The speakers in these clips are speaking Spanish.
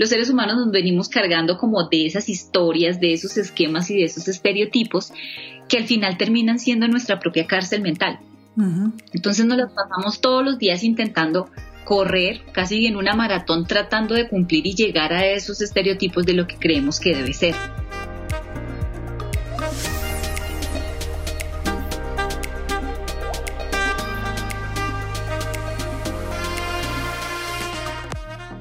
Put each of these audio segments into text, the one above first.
los seres humanos nos venimos cargando como de esas historias, de esos esquemas y de esos estereotipos que al final terminan siendo nuestra propia cárcel mental. Entonces nos las pasamos todos los días intentando correr casi en una maratón tratando de cumplir y llegar a esos estereotipos de lo que creemos que debe ser.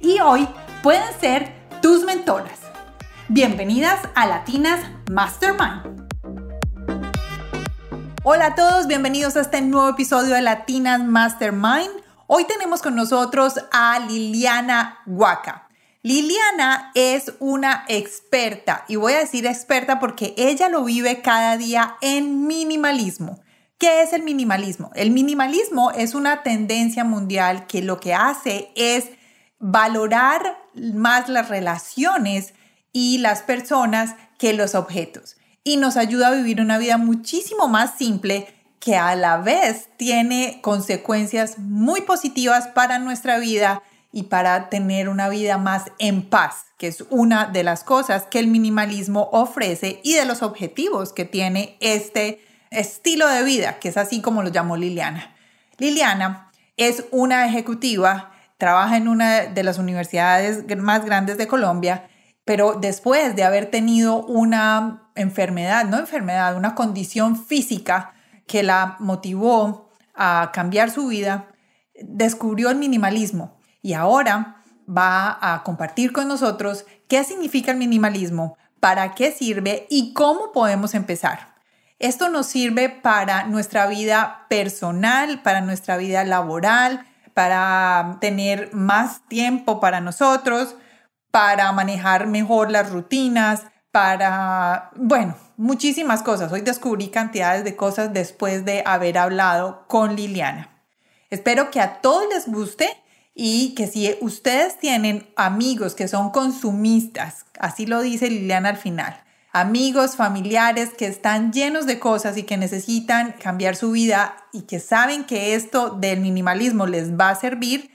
y hoy pueden ser tus mentoras. Bienvenidas a Latinas Mastermind. Hola a todos, bienvenidos a este nuevo episodio de Latinas Mastermind. Hoy tenemos con nosotros a Liliana Huaca. Liliana es una experta, y voy a decir experta porque ella lo vive cada día en minimalismo. ¿Qué es el minimalismo? El minimalismo es una tendencia mundial que lo que hace es valorar más las relaciones y las personas que los objetos. Y nos ayuda a vivir una vida muchísimo más simple que a la vez tiene consecuencias muy positivas para nuestra vida y para tener una vida más en paz, que es una de las cosas que el minimalismo ofrece y de los objetivos que tiene este estilo de vida, que es así como lo llamó Liliana. Liliana es una ejecutiva trabaja en una de las universidades más grandes de Colombia, pero después de haber tenido una enfermedad, no enfermedad, una condición física que la motivó a cambiar su vida, descubrió el minimalismo y ahora va a compartir con nosotros qué significa el minimalismo, para qué sirve y cómo podemos empezar. Esto nos sirve para nuestra vida personal, para nuestra vida laboral, para tener más tiempo para nosotros, para manejar mejor las rutinas, para, bueno, muchísimas cosas. Hoy descubrí cantidades de cosas después de haber hablado con Liliana. Espero que a todos les guste y que si ustedes tienen amigos que son consumistas, así lo dice Liliana al final, amigos, familiares que están llenos de cosas y que necesitan cambiar su vida y que saben que esto del minimalismo les va a servir,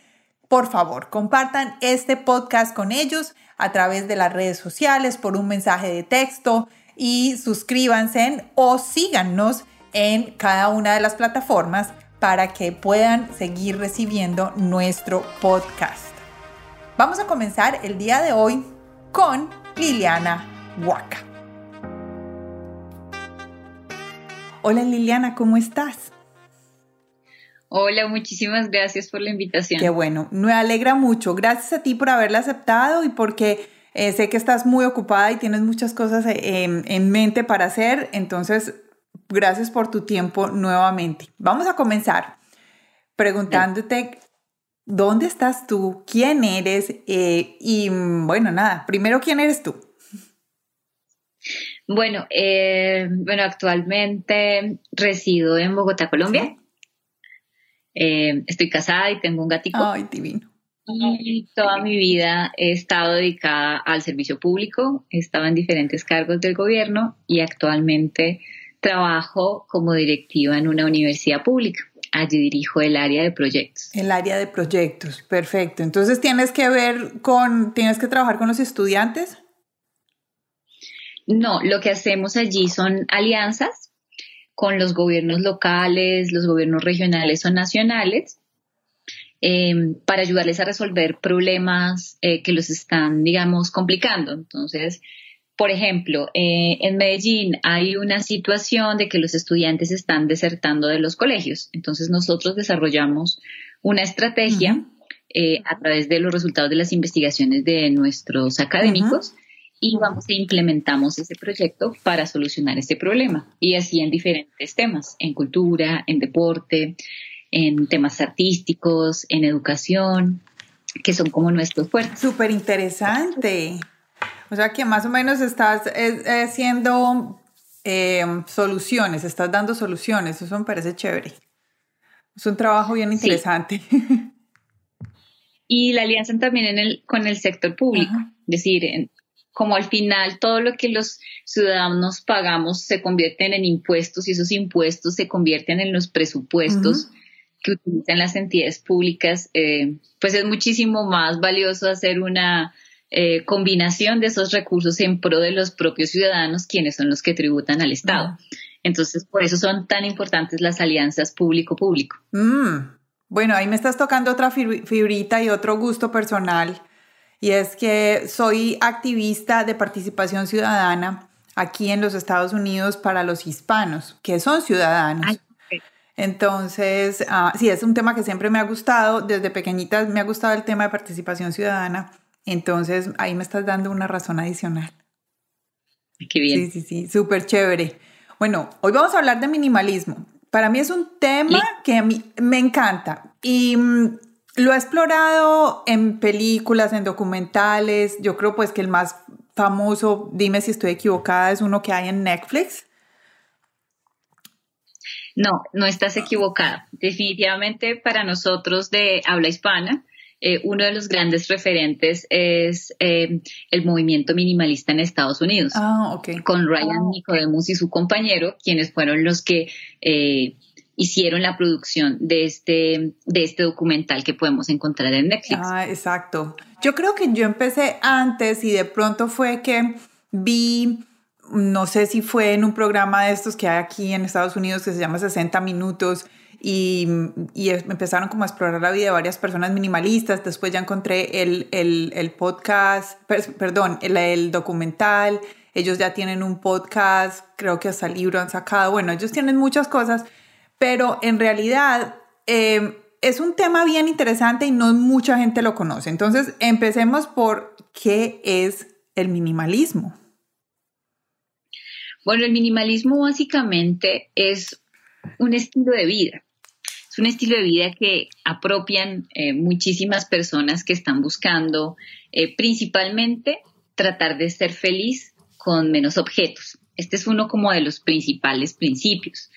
por favor, compartan este podcast con ellos a través de las redes sociales, por un mensaje de texto y suscríbanse o síganos en cada una de las plataformas para que puedan seguir recibiendo nuestro podcast. Vamos a comenzar el día de hoy con Liliana Huaca. Hola Liliana, ¿cómo estás? Hola, muchísimas gracias por la invitación. Qué bueno, me alegra mucho. Gracias a ti por haberla aceptado y porque eh, sé que estás muy ocupada y tienes muchas cosas eh, en, mente para hacer. Entonces, gracias por tu tiempo nuevamente. Vamos a comenzar preguntándote dónde estás tú, quién eres eh, y bueno, nada, primero, ¿quién eres tú? Bueno, eh, bueno, actualmente resido en Bogotá, Colombia. Eh, estoy casada y tengo un gatito. Ay, divino. Y toda mi vida he estado dedicada al servicio público, he estado en diferentes cargos del gobierno y actualmente trabajo como directiva en una universidad pública. Allí dirijo el área de proyectos. El área de proyectos, perfecto. Entonces tienes que ver con, tienes que trabajar con los estudiantes. No, lo que hacemos allí son alianzas con los gobiernos locales, los gobiernos regionales o nacionales, em, para ayudarles a resolver problemas eh, que los están, digamos, complicando. Entonces, por ejemplo, eh, en Medellín hay una situación de que los estudiantes están desertando de los colegios. Entonces, nosotros desarrollamos una estrategia eh, a través de los resultados de las investigaciones de nuestros académicos y vamos e implementamos ese proyecto para solucionar este problema. Y así en diferentes temas, en cultura, en deporte, en temas artísticos, en educación. que son como nuestros fuertes. Súper interesante. O sea que más o menos estás haciendo eh, soluciones, estás dando soluciones, eso me parece chévere. Es un trabajo bien interesante. Y la alianza también en el, con el sector público, es decir, como al final todo lo que los ciudadanos pagamos se convierten en impuestos y esos impuestos se convierten en los presupuestos que utilizan las entidades públicas, eh, pues es muchísimo más valioso hacer una eh, combinación de esos recursos en pro de los propios ciudadanos, quienes son los que tributan al Estado. Entonces, por eso son tan importantes las alianzas público-público. Mm. Bueno, ahí me estás tocando otra fibrita y otro gusto personal, y es que soy activista de participación ciudadana aquí en los Estados Unidos para los hispanos, que son ciudadanos. Entonces, ah, sí, es un tema que siempre me ha gustado. Desde pequeñita me ha gustado el tema de participación ciudadana entonces, ahí me estás dando una razón adicional. Qué bien. Sí, sí, sí, súper chévere. Bueno, hoy vamos a hablar de minimalismo. Para mí es un tema que a mí me encanta y mm, lo he explorado en películas, en documentales. Yo creo pues que el más famoso, dime si estoy equivocada, es uno que hay en Netflix. No, no estás equivocada. Definitivamente para nosotros de habla hispana, eh, uno de los grandes referentes es eh, el movimiento minimalista en Estados Unidos. Ah, Con Ryan Nicodemus y su compañero, quienes fueron los que eh, hicieron la producción de este, de este documental que podemos encontrar en Netflix. Ah, exacto. Yo creo que yo empecé antes y de pronto fue que vi no sé si fue en un programa de estos que hay aquí en Estados Unidos que se llama 60 minutos y, y, empezaron como a explorar la vida de varias personas minimalistas. Después ya encontré el, el, el podcast, perdón, el, el, documental. Ellos ya tienen un podcast, creo que hasta el libro han sacado. Bueno, ellos tienen muchas cosas, pero en realidad eh, es un tema bien interesante y no mucha gente lo conoce. Entonces, empecemos por qué es el minimalismo. Bueno, el minimalismo básicamente es un estilo de vida. Es un estilo de vida que apropian eh, muchísimas personas que están buscando eh, principalmente tratar de ser feliz con menos objetos. Este es uno como de los principales principios.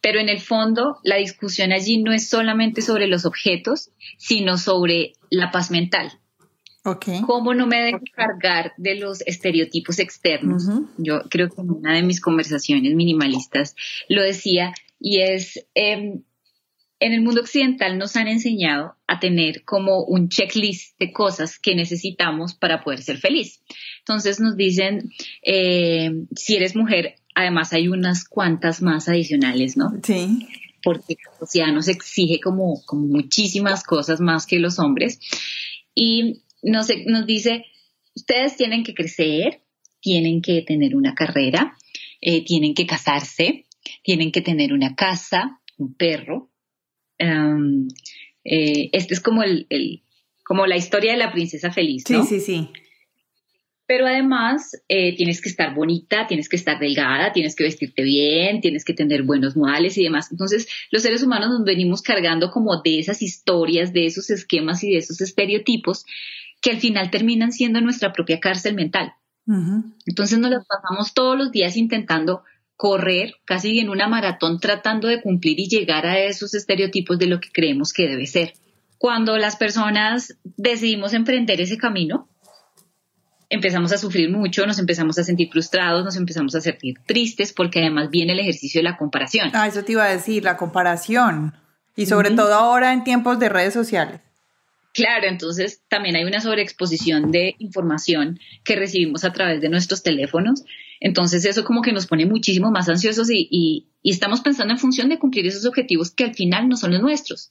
Pero en el fondo, la discusión allí no es solamente sobre los objetos, sino sobre la paz mental. Okay. ¿Cómo no me debo cargar de los estereotipos externos? Yo creo que en una de mis conversaciones minimalistas lo decía, y es em, en el mundo occidental nos han enseñado a tener como un checklist de cosas que necesitamos para poder ser feliz. Entonces nos dicen, eh, si eres mujer, además hay unas cuantas más adicionales, ¿no? Sí. Porque la sociedad nos exige como, como muchísimas cosas más que los hombres. Y nos, nos dice, ustedes tienen que crecer, tienen que tener una carrera, eh, tienen que casarse, tienen que tener una casa, un perro, eh, este es como el, como la historia de la princesa feliz, ¿no? Sí, sí, sí. Pero además eh, tienes que estar bonita, tienes que estar delgada, tienes que vestirte bien, tienes que tener buenos modales y demás. Entonces, los seres humanos nos venimos cargando como de esas historias, de esos esquemas y de esos estereotipos que al final terminan siendo nuestra propia cárcel mental. Entonces nos las pasamos todos los días intentando correr casi en una maratón tratando de cumplir y llegar a esos estereotipos de lo que creemos que debe ser. Cuando las personas decidimos emprender ese camino, empezamos a sufrir mucho, nos empezamos a sentir frustrados, nos empezamos a sentir tristes porque además viene el ejercicio de la comparación. Ah, eso te iba a decir, la comparación. Y sobre todo ahora en tiempos de redes sociales. Claro, entonces también hay una sobreexposición de información que recibimos a través de nuestros teléfonos entonces eso como que nos pone muchísimo más ansiosos y, estamos pensando en función de cumplir esos objetivos que al final no son los nuestros.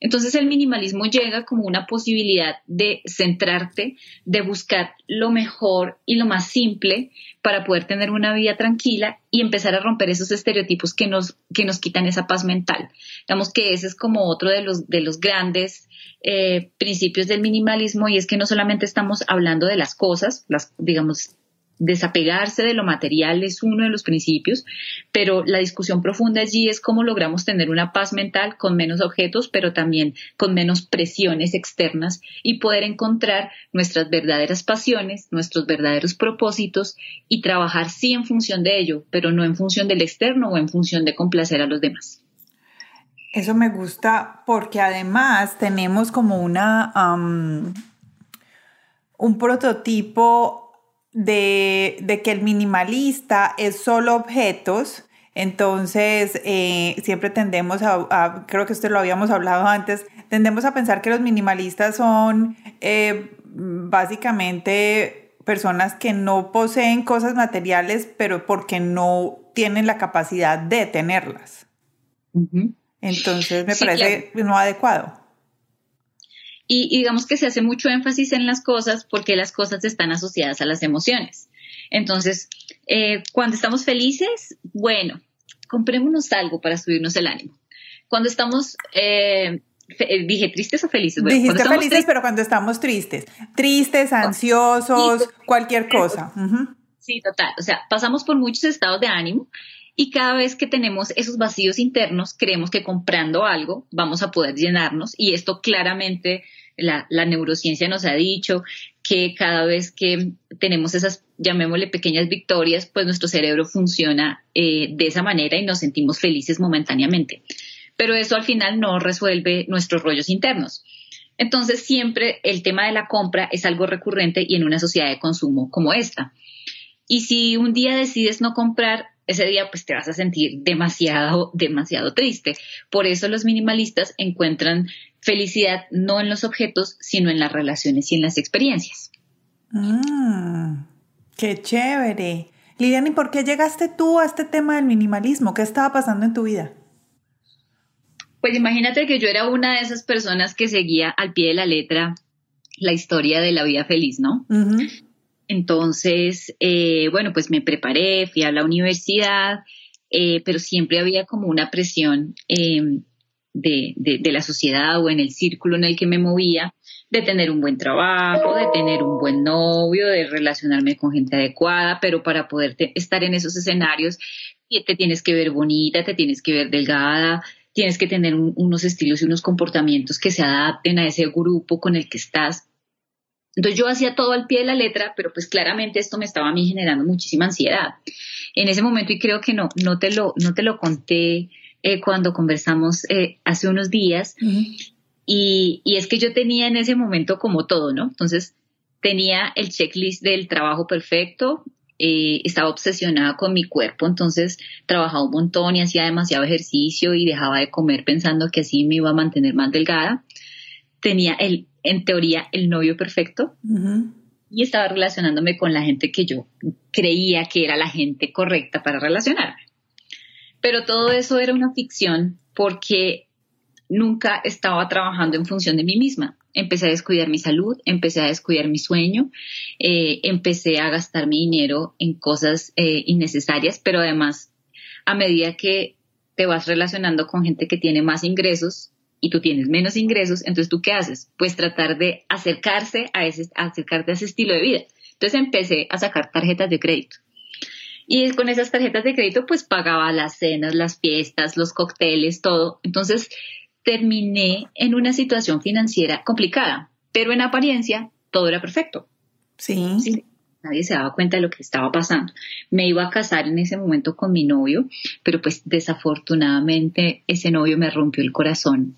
Entonces el minimalismo llega como una posibilidad de centrarte, de buscar lo mejor y lo más simple para poder tener una vida tranquila y empezar a romper esos estereotipos que nos, que nos quitan esa paz mental. Digamos que ese es como otro de los, de los grandes eh, principios del minimalismo y es que no solamente estamos hablando de las cosas, las, digamos, desapegarse de lo material es uno de los principios, pero la discusión profunda allí es cómo logramos tener una paz mental con menos objetos, pero también con menos presiones externas y poder encontrar nuestras verdaderas pasiones, nuestros verdaderos propósitos y trabajar sí en función de ello, pero no en función del externo o en función de complacer a los demás. Eso me gusta porque además tenemos como una un prototipo de, que el minimalista es solo objetos, entonces eh, siempre tendemos a, creo que esto lo habíamos hablado antes, tendemos a pensar que los minimalistas son eh, básicamente personas que no poseen cosas materiales, pero porque no tienen la capacidad de tenerlas. Entonces me parece no adecuado. Y, digamos que se hace mucho énfasis en las cosas porque las cosas están asociadas a las emociones. Entonces, eh, cuando estamos felices, bueno, comprémonos algo para subirnos el ánimo. Cuando estamos, eh, eh, dije tristes o felices. Bueno, Dijiste felices, pero cuando estamos tristes. Tristes, ansiosos, cualquier cosa. Sí, total. O sea, pasamos por muchos estados de ánimo y cada vez que tenemos esos vacíos internos, creemos que comprando algo vamos a poder llenarnos y esto claramente la, neurociencia nos ha dicho que cada vez que tenemos esas, llamémosle pequeñas victorias, pues nuestro cerebro funciona eh, de esa manera y nos sentimos felices momentáneamente. Pero eso al final no resuelve nuestros rollos internos. Entonces siempre el tema de la compra es algo recurrente y en una sociedad de consumo como esta. Y si un día decides no comprar, ese día pues te vas a sentir demasiado, demasiado triste. Por eso los minimalistas encuentran felicidad no en los objetos, sino en las relaciones y en las experiencias. Mm, qué chévere. Liliana, ¿y por qué llegaste tú a este tema del minimalismo? ¿Qué estaba pasando en tu vida? Pues imagínate que yo era una de esas personas que seguía al pie de la letra la historia de la vida feliz, ¿no? Entonces, eh, bueno, pues me preparé, fui a la universidad, eh, pero siempre había como una presión em, de, de, la sociedad o en el círculo en el que me movía de tener un buen trabajo, de tener un buen novio, de relacionarme con gente adecuada, pero para poder estar en esos escenarios te tienes que ver bonita, te tienes que ver delgada, tienes que tener unos estilos y unos comportamientos que se adapten a ese grupo con el que estás. Entonces yo hacía todo al pie de la letra, pero pues claramente esto me estaba a mí generando muchísima ansiedad. En ese momento, y creo que no, no te lo, no te lo conté eh, cuando conversamos eh, hace unos días, y, y es que yo tenía en ese momento como todo, ¿no? Entonces tenía el checklist del trabajo perfecto, eh, estaba obsesionada con mi cuerpo, entonces trabajaba un montón y hacía demasiado ejercicio y dejaba de comer pensando que así me iba a mantener más delgada. Tenía el en teoría, el novio perfecto. Y estaba relacionándome con la gente que yo creía que era la gente correcta para relacionarme. Pero todo eso era una ficción porque nunca estaba trabajando en función de mí misma. Empecé a descuidar mi salud, empecé a descuidar mi sueño, eh, empecé a gastar mi dinero en cosas eh, innecesarias, pero además, a medida que te vas relacionando con gente que tiene más ingresos, y tú tienes menos ingresos, entonces tú qué haces? Pues tratar de acercarse a ese, acercarte a ese estilo de vida. Entonces empecé a sacar tarjetas de crédito. Y con esas tarjetas de crédito pues pagaba las cenas, las fiestas, los cócteles, todo. Entonces terminé en una situación financiera complicada, pero en apariencia todo era perfecto. Sí. Nadie se daba cuenta de lo que estaba pasando. Me iba a casar en ese momento con mi novio, pero pues desafortunadamente ese novio me rompió el corazón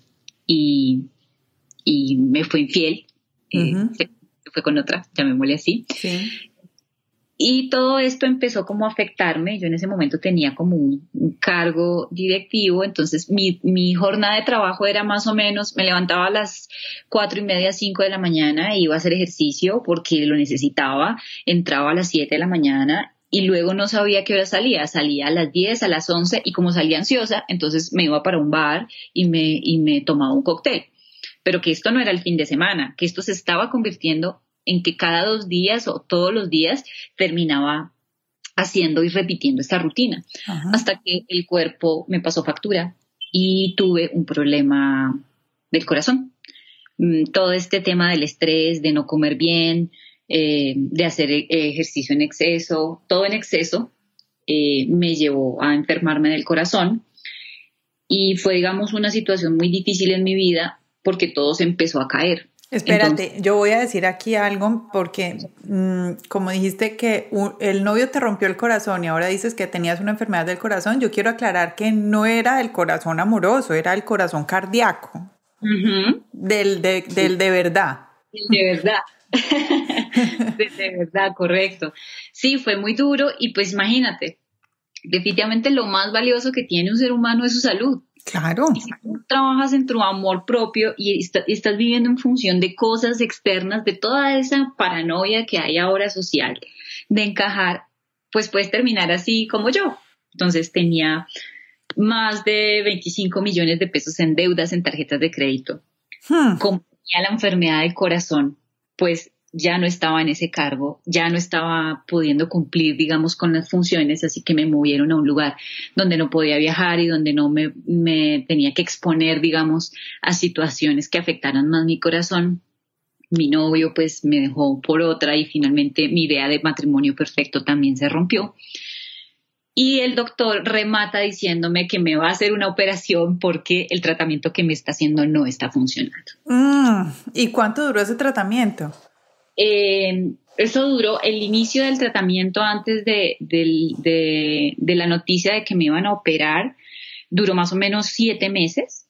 y, y me fue infiel. Eh, fue con otra, llamémosle así. Y todo esto empezó como a afectarme. Yo en ese momento tenía como un, cargo directivo, entonces mi, mi, jornada de trabajo era más o menos, me levantaba a las cuatro y media, cinco de la mañana, e iba a hacer ejercicio porque lo necesitaba, entraba a las siete de la mañana y luego no sabía qué hora salía, salía a las 10, a las 11 y como salía ansiosa, entonces me iba para un bar y me, y me tomaba un cóctel. Pero que esto no era el fin de semana, que esto se estaba convirtiendo en que cada dos días o todos los días terminaba haciendo y repitiendo esta rutina, hasta que el cuerpo me pasó factura y tuve un problema del corazón. Mm, todo este tema del estrés, de no comer bien, eh, de hacer e-, ejercicio en exceso, todo en exceso, eh, me llevó a enfermarme del corazón y fue, digamos, una situación muy difícil en mi vida porque todo se empezó a caer. Espérate, yo voy a decir aquí algo porque, mm, como dijiste que el novio te rompió el corazón y ahora dices que tenías una enfermedad del corazón, yo quiero aclarar que no era el corazón amoroso, era el corazón cardíaco. del, de, del de verdad. De verdad. de, verdad, correcto. Sí, fue muy duro y pues imagínate, definitivamente lo más valioso que tiene un ser humano es su salud. Claro. Y si tú trabajas en tu amor propio y, estás viviendo en función de cosas externas, de toda esa paranoia que hay ahora social, de encajar, pues puedes terminar así como yo. Entonces tenía más de 25 millones de pesos en deudas en tarjetas de crédito. Hmm. Como tenía la enfermedad del corazón, pues ya no estaba en ese cargo, ya no estaba pudiendo cumplir, digamos, con las funciones, así que me movieron a un lugar donde no podía viajar y donde no me, tenía que exponer, digamos, a situaciones que afectaran más mi corazón. Mi novio pues me dejó por otra y finalmente mi idea de matrimonio perfecto también se rompió. Y el doctor remata diciéndome que me va a hacer una operación porque el tratamiento que me está haciendo no está funcionando. Mm, ¿Y cuánto duró ese tratamiento? Eh, eso duró el inicio del tratamiento antes de, la noticia de que me iban a operar, duró más o menos siete meses.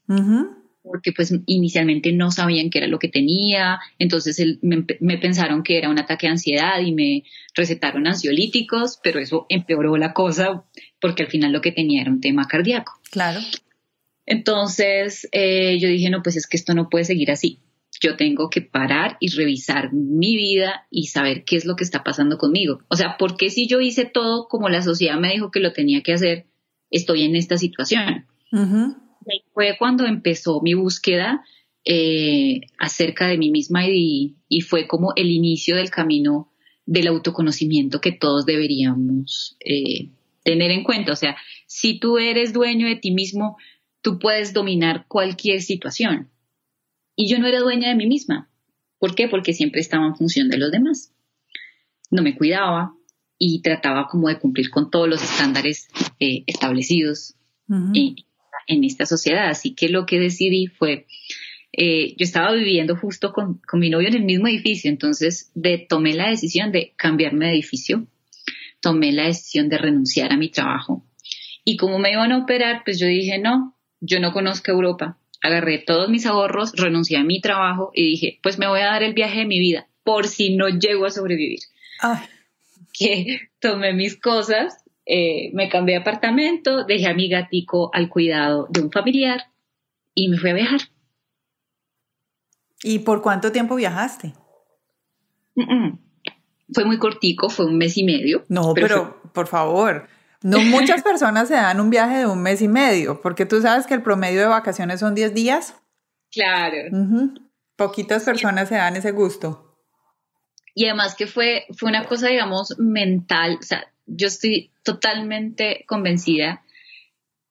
Porque pues inicialmente no sabían qué era lo que tenía, entonces me, pensaron que era un ataque de ansiedad y me recetaron ansiolíticos, pero eso empeoró la cosa porque al final lo que tenía era un tema cardíaco. Claro. Entonces eh, yo dije, no, pues es que esto no puede seguir así yo tengo que parar y revisar mi vida y saber qué es lo que está pasando conmigo. O sea, ¿por qué si yo hice todo como la sociedad me dijo que lo tenía que hacer, estoy en esta situación? Fue cuando empezó mi búsqueda eh, acerca de mí misma y, fue como el inicio del camino del autoconocimiento que todos deberíamos eh, tener en cuenta. O sea, si tú eres dueño de ti mismo, tú puedes dominar cualquier situación. Y yo no era dueña de mí misma. ¿Por qué? Porque siempre estaba en función de los demás. No me cuidaba y trataba como de cumplir con todos los estándares eh, establecidos en, esta sociedad. Así que lo que decidí fue, eh, yo estaba viviendo justo con, con, mi novio en el mismo edificio, entonces de, tomé la decisión de cambiarme de edificio, tomé la decisión de renunciar a mi trabajo. Y como me iban a operar, pues yo dije, no, yo no conozco Europa, agarré todos mis ahorros, renuncié a mi trabajo y dije, pues me voy a dar el viaje de mi vida por si no llego a sobrevivir. Que tomé mis cosas, eh, me cambié de apartamento, dejé a mi gatico al cuidado de un familiar y me fui a viajar. ¿Y por cuánto tiempo viajaste? Fue muy cortico, fue un mes y medio. No, pero, por favor, no muchas personas se dan un viaje de un mes y medio, porque tú sabes que el promedio de vacaciones son 10 días. Claro. Poquitas personas se dan ese gusto. Y además que fue, fue una cosa, digamos, mental. O sea, yo estoy totalmente convencida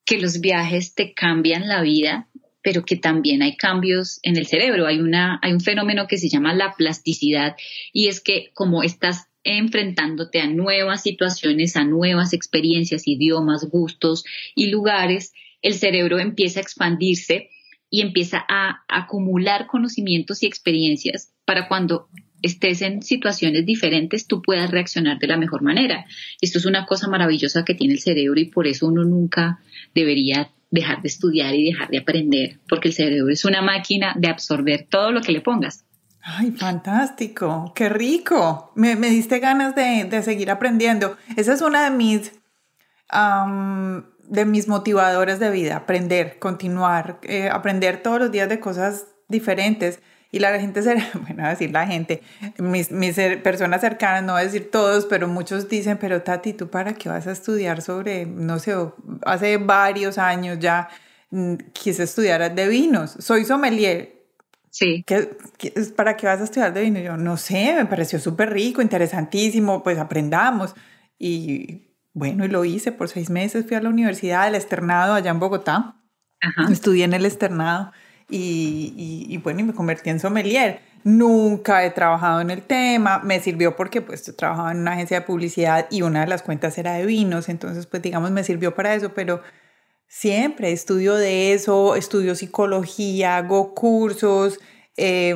que los viajes te cambian la vida, pero que también hay cambios en el cerebro. Hay, una, hay un fenómeno que se llama la plasticidad y es que como estás enfrentándote a nuevas situaciones, a nuevas experiencias, idiomas, gustos y lugares, el cerebro empieza a expandirse y empieza a acumular conocimientos y experiencias para cuando estés en situaciones diferentes, tú puedas reaccionar de la mejor manera. Esto es una cosa maravillosa que tiene el cerebro y por eso uno nunca debería dejar de estudiar y dejar de aprender, porque el cerebro es una máquina de absorber todo lo que le pongas. Ay, fantástico, qué rico. Me, diste ganas de, seguir aprendiendo. Esa es una de mis, de mis motivadores de vida, aprender, continuar, eh, aprender todos los días de cosas diferentes. Y la gente, bueno, a decir la gente, mis, mis personas cercanas, no voy a decir todos, pero muchos dicen, pero Tati, ¿tú para qué vas a estudiar sobre, no sé, hace varios años ya mm, quise estudiar de vinos, soy sommelier, Sí. ¿Qué, para qué vas a estudiar de vino? Yo no sé, me pareció súper rico, interesantísimo, pues aprendamos. Y bueno, y lo hice por seis meses, fui a la universidad del externado allá en Bogotá. Ajá. Estudié en el externado y, bueno, y me convertí en sommelier. Nunca he trabajado en el tema, me sirvió porque pues trabajaba en una agencia de publicidad y una de las cuentas era de vinos, entonces pues digamos me sirvió para eso, pero siempre estudio de eso, estudio psicología, hago cursos, eh,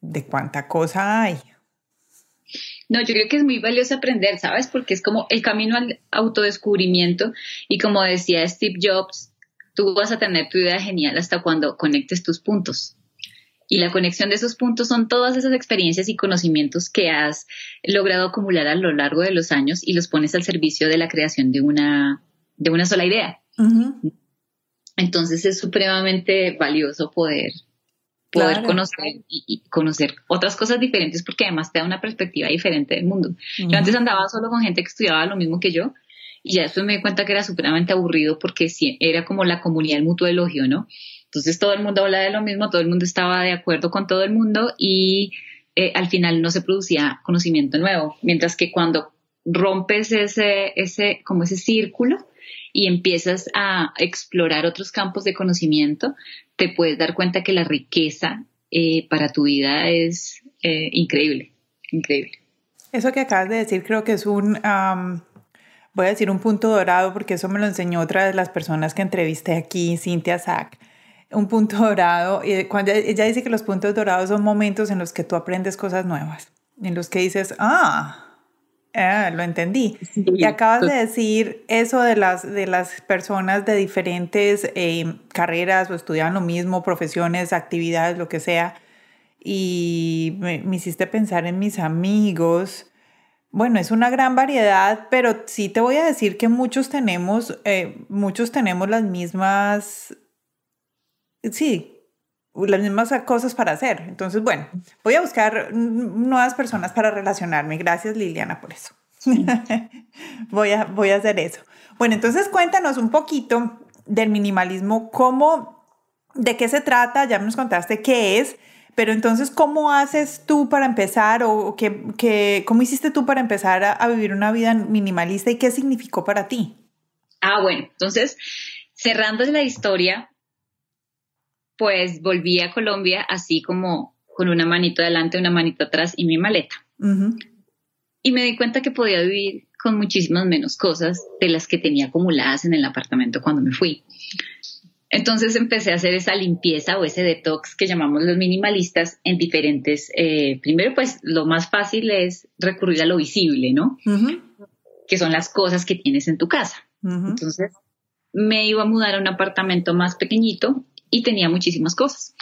de cuánta cosa hay. No, yo creo que es muy valioso aprender, ¿sabes? Porque es como el camino al autodescubrimiento y como decía Steve Jobs, tú vas a tener tu idea genial hasta cuando conectes tus puntos. Y la conexión de esos puntos son todas esas experiencias y conocimientos que has logrado acumular a lo largo de los años y los pones al servicio de la creación de una, de una sola idea. Entonces es supremamente valioso poder, poder conocer y, conocer otras cosas diferentes porque además te da una perspectiva diferente del mundo. Yo antes andaba solo con gente que estudiaba lo mismo que yo y ya después me di cuenta que era supremamente aburrido porque era como la comunidad del mutuo elogio, ¿no? Entonces todo el mundo habla de lo mismo, todo el mundo estaba de acuerdo con todo el mundo y eh, al final no se producía conocimiento nuevo. Mientras que cuando rompes ese, ese, como ese círculo y empiezas a explorar otros campos de conocimiento, te puedes dar cuenta que la riqueza eh, para tu vida es eh, increíble, increíble. Eso que acabas de decir creo que es un, voy a decir un punto dorado porque eso me lo enseñó otra de las personas que entrevisté aquí, Cynthia Sack un punto dorado. Y cuando ella dice que los puntos dorados son momentos en los que tú aprendes cosas nuevas, en los que dices, ah, eh, lo entendí. y acabas de decir eso de las, de las personas de diferentes eh, carreras o estudian lo mismo, profesiones, actividades, lo que sea. Y me, hiciste pensar en mis amigos. Bueno, es una gran variedad, pero sí te voy a decir que muchos tenemos, eh, muchos tenemos las mismas sí, las mismas cosas para hacer. Entonces, bueno, voy a buscar nuevas personas para relacionarme. Gracias, Liliana, por eso. voy, a, voy a hacer eso. Bueno, entonces cuéntanos un poquito del minimalismo, cómo, de qué se trata, ya nos contaste qué es, pero entonces, ¿cómo haces tú para empezar o qué, cómo hiciste tú para empezar a, a vivir una vida minimalista y qué significó para ti? Ah, bueno, entonces, cerrando la historia, pues volví a Colombia así como con una manito adelante, una manito atrás y mi maleta. Y me di cuenta que podía vivir con muchísimas menos cosas de las que tenía acumuladas en el apartamento cuando me fui. Entonces empecé a hacer esa limpieza o ese detox que llamamos los minimalistas en diferentes, eh, primero pues lo más fácil es recurrir a lo visible, ¿no? Que son las cosas que tienes en tu casa. Entonces me iba a mudar a un apartamento más pequeñito y tenía muchísimas cosas.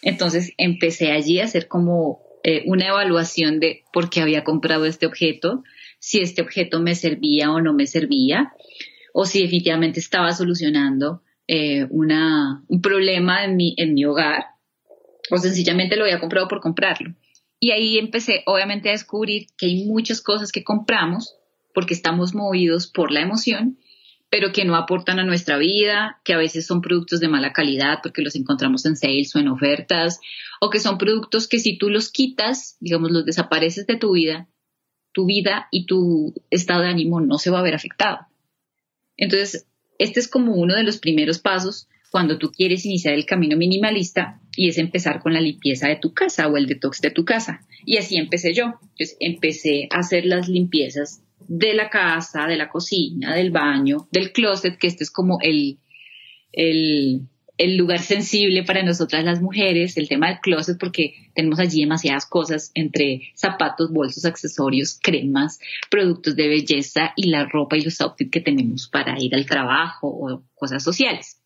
Entonces empecé allí a hacer como eh, una evaluación de por qué había comprado este objeto, si este objeto me servía o no me servía, o si definitivamente estaba solucionando eh, un problema en mi, en mi hogar, o sencillamente lo había comprado por comprarlo. Y ahí empecé obviamente a descubrir que hay muchas cosas que compramos porque estamos movidos por la emoción pero que no aportan a nuestra vida, que a veces son productos de mala calidad porque los encontramos en sales o en ofertas, o que son productos que si tú los quitas, digamos, los desapareces de tu vida, tu vida y tu estado de ánimo no se va a ver afectado. Entonces, este es como uno de los primeros pasos cuando tú quieres iniciar el camino minimalista y es empezar con la limpieza de tu casa o el detox de tu casa. Y así empecé yo. Entonces, empecé a hacer las limpiezas de la casa, de la cocina, del baño, del closet, que este es como el, el, lugar sensible para nosotras las mujeres, el tema del closet, porque tenemos allí demasiadas cosas entre zapatos, bolsos, accesorios, cremas, productos de belleza y la ropa y los outfits que tenemos para ir al trabajo o cosas sociales.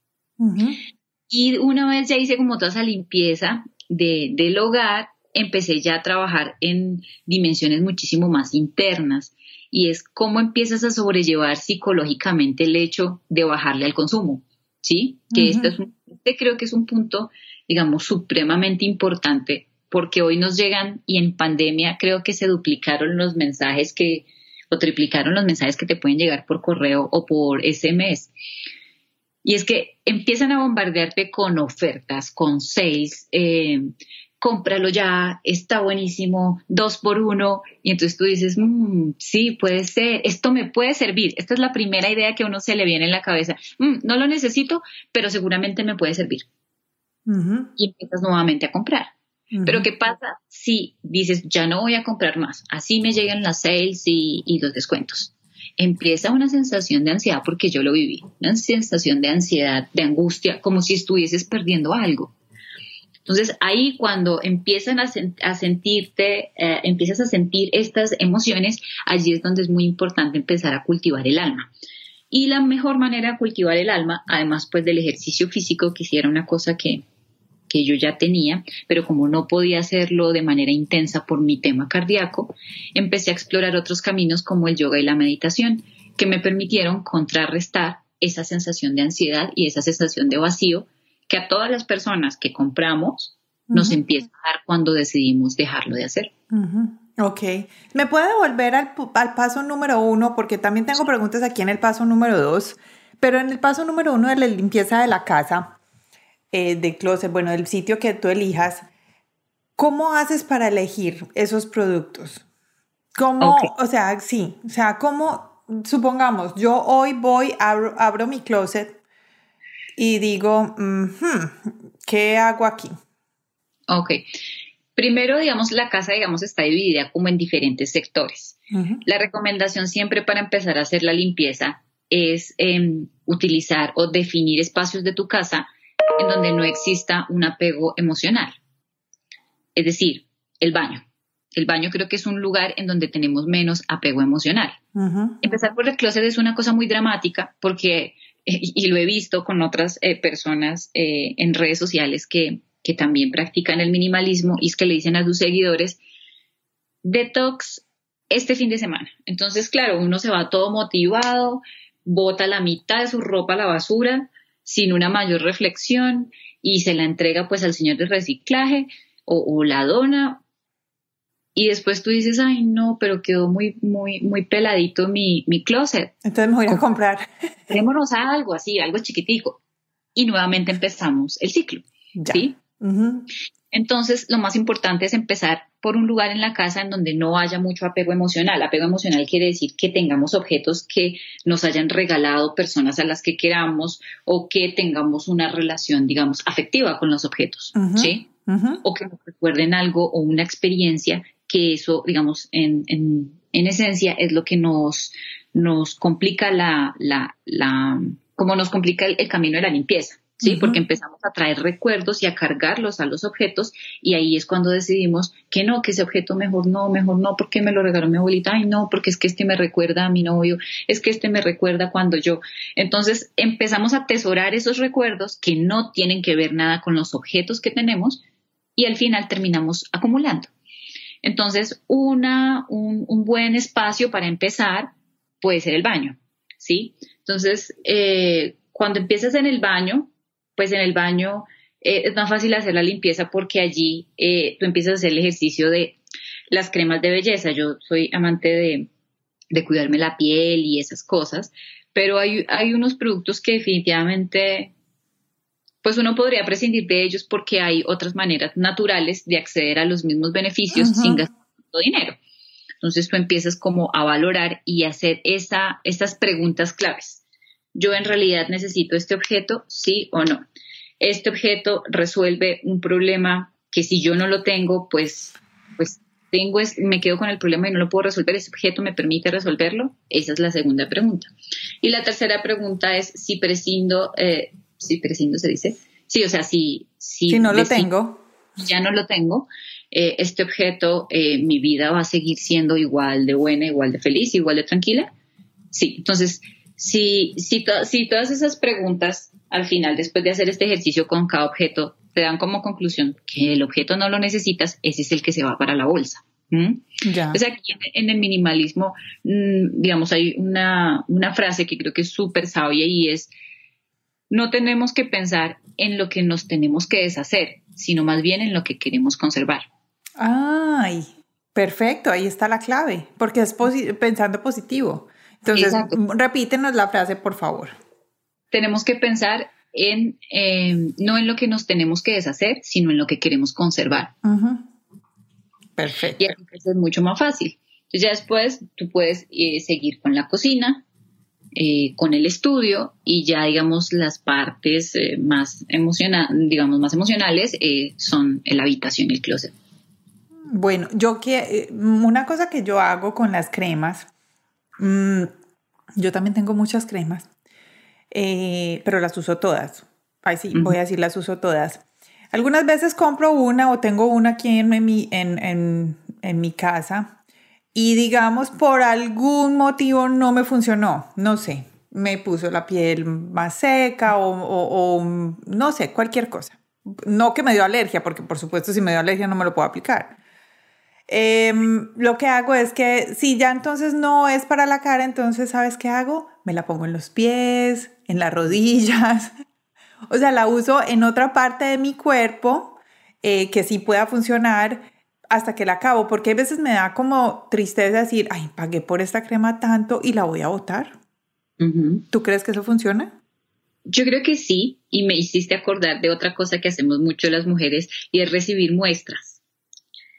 Y una vez ya hice como toda esa limpieza de, del hogar, empecé ya a trabajar en dimensiones muchísimo más internas. Y es cómo empiezas a sobrellevar psicológicamente el hecho de bajarle al consumo, ¿sí? Que este, es este creo que es un punto, digamos, supremamente importante porque hoy nos llegan y en pandemia creo que se duplicaron los mensajes que, o triplicaron los mensajes que te pueden llegar por correo o por SMS. Y es que empiezan a bombardearte con ofertas, con seis, eh, cómpralo ya, está buenísimo, dos por uno. Y entonces tú dices, mm, sí, puede ser, esto me puede servir. Esta es la primera idea que a uno se le viene en la cabeza. Mm, no lo necesito, pero seguramente me puede servir. Y empiezas nuevamente a comprar. Pero ¿qué pasa si dices, ya no voy a comprar más? Así me llegan las sales y, y los descuentos. Empieza una sensación de ansiedad porque yo lo viví, una sensación de ansiedad, de angustia, como si estuvieses perdiendo algo. Entonces ahí cuando empiezan a, sentirte, eh, empiezas a sentir estas emociones, allí es donde es muy importante empezar a cultivar el alma. Y la mejor manera de cultivar el alma, además pues del ejercicio físico, que era una cosa que, que yo ya tenía, pero como no podía hacerlo de manera intensa por mi tema cardíaco, empecé a explorar otros caminos como el yoga y la meditación, que me permitieron contrarrestar esa sensación de ansiedad y esa sensación de vacío que a todas las personas que compramos nos empieza a dar cuando decidimos dejarlo de hacer. Ok. ¿Me puede volver al, paso número uno? Porque también tengo preguntas aquí en el paso número dos. Pero en el paso número uno de la limpieza de la casa, eh, de closet, bueno, del sitio que tú elijas, ¿cómo haces para elegir esos productos? ¿Cómo, o sea, sí, o sea, cómo, supongamos, yo hoy voy, abro, abro mi closet y digo, ¿qué hago aquí? Ok. Primero, digamos, la casa, digamos, está dividida como en diferentes sectores. La recomendación siempre para empezar a hacer la limpieza es em, utilizar o definir espacios de tu casa en donde no exista un apego emocional. Es decir, el baño. El baño creo que es un lugar en donde tenemos menos apego emocional. Empezar por el closet es una cosa muy dramática porque y lo he visto con otras eh, personas eh, en redes sociales que, que también practican el minimalismo y es que le dicen a sus seguidores, detox este fin de semana. Entonces, claro, uno se va todo motivado, bota la mitad de su ropa a la basura sin una mayor reflexión y se la entrega pues al señor de reciclaje o, o la dona y después tú dices, ay, no, pero quedó muy, muy, muy peladito mi, mi closet. Entonces me voy a comprar. Démonos algo así, algo chiquitico. Y nuevamente empezamos el ciclo. ¿sí? Entonces, lo más importante es empezar por un lugar en la casa en donde no haya mucho apego emocional. Apego emocional quiere decir que tengamos objetos que nos hayan regalado personas a las que queramos o que tengamos una relación, digamos, afectiva con los objetos, ¿sí? O que nos recuerden algo o una experiencia que eso, digamos, en, en, en esencia es lo que nos, nos complica la, la, la como nos complica el, camino de la limpieza. ¿sí? Porque empezamos a traer recuerdos y a cargarlos a los objetos y ahí es cuando decidimos que no, que ese objeto mejor no, mejor no, porque me lo regaló mi abuelita, ay no, porque es que este me recuerda a mi novio, es que este me recuerda cuando yo. Entonces empezamos a atesorar esos recuerdos que no tienen que ver nada con los objetos que tenemos y al final terminamos acumulando. Entonces, una, un, buen espacio para empezar puede ser el baño, ¿sí? Entonces, eh, cuando empiezas en el baño, pues en el baño eh, es más fácil hacer la limpieza porque allí eh, tú empiezas a hacer el ejercicio de las cremas de belleza. Yo soy amante de, de cuidarme la piel y esas cosas, pero hay, hay unos productos que definitivamente pues uno podría prescindir de ellos porque hay otras maneras naturales de acceder a los mismos beneficios sin gastar dinero. Entonces tú empiezas como a valorar y hacer esa, estas preguntas claves. Yo en realidad necesito este objeto, sí o no. Este objeto resuelve un problema que si yo no lo tengo, pues, pues tengo, me quedo con el problema y no lo puedo resolver. ¿Ese objeto me permite resolverlo? Esa es la segunda pregunta. Y la tercera pregunta es si prescindo eh, si prescindo se dice. Sí, o sea, si... Si, no lo tengo. Ya no lo tengo. Eh, este objeto, eh, mi vida va a seguir siendo igual de buena, igual de feliz, igual de tranquila. Sí, entonces, si, si, si todas esas preguntas al final, después de hacer este ejercicio con cada objeto, te dan como conclusión que el objeto no lo necesitas, ese es el que se va para la bolsa. Entonces aquí en, el minimalismo, mm, digamos, hay una, una frase que creo que es súper sabia y es no tenemos que pensar en lo que nos tenemos que deshacer, sino más bien en lo que queremos conservar. Ay, perfecto, ahí está la clave, porque es pensando positivo. Entonces, repítenos la frase, por favor. Tenemos que pensar en, em, no en lo que nos tenemos que deshacer, sino en lo que queremos conservar. Perfecto. Y es mucho más fácil. Entonces ya después tú puedes eh, seguir con la cocina, eh, con el estudio y ya digamos las partes eh, más digamos más emocionales son la habitación y el closet. Bueno, yo que una cosa que yo hago con las cremas, mm, yo también tengo muchas cremas, pero las uso todas. Ay, sí, voy a decir las uso todas. Algunas veces compro una o tengo una aquí en mi, en, en mi casa y digamos por algún motivo no me funcionó, no sé, me puso la piel más seca o, no sé, cualquier cosa. No que me dio alergia, porque por supuesto si me dio alergia no me lo puedo aplicar. Em, lo que hago es que si ya entonces no es para la cara, entonces ¿sabes qué hago? Me la pongo en los pies, en las rodillas. o sea, la uso en otra parte de mi cuerpo eh, que sí pueda funcionar hasta que la acabo, porque a veces me da como tristeza decir, ay, pagué por esta crema tanto y la voy a botar. ¿Tú crees que eso funciona? Yo creo que sí, y me hiciste acordar de otra cosa que hacemos mucho las mujeres y es recibir muestras.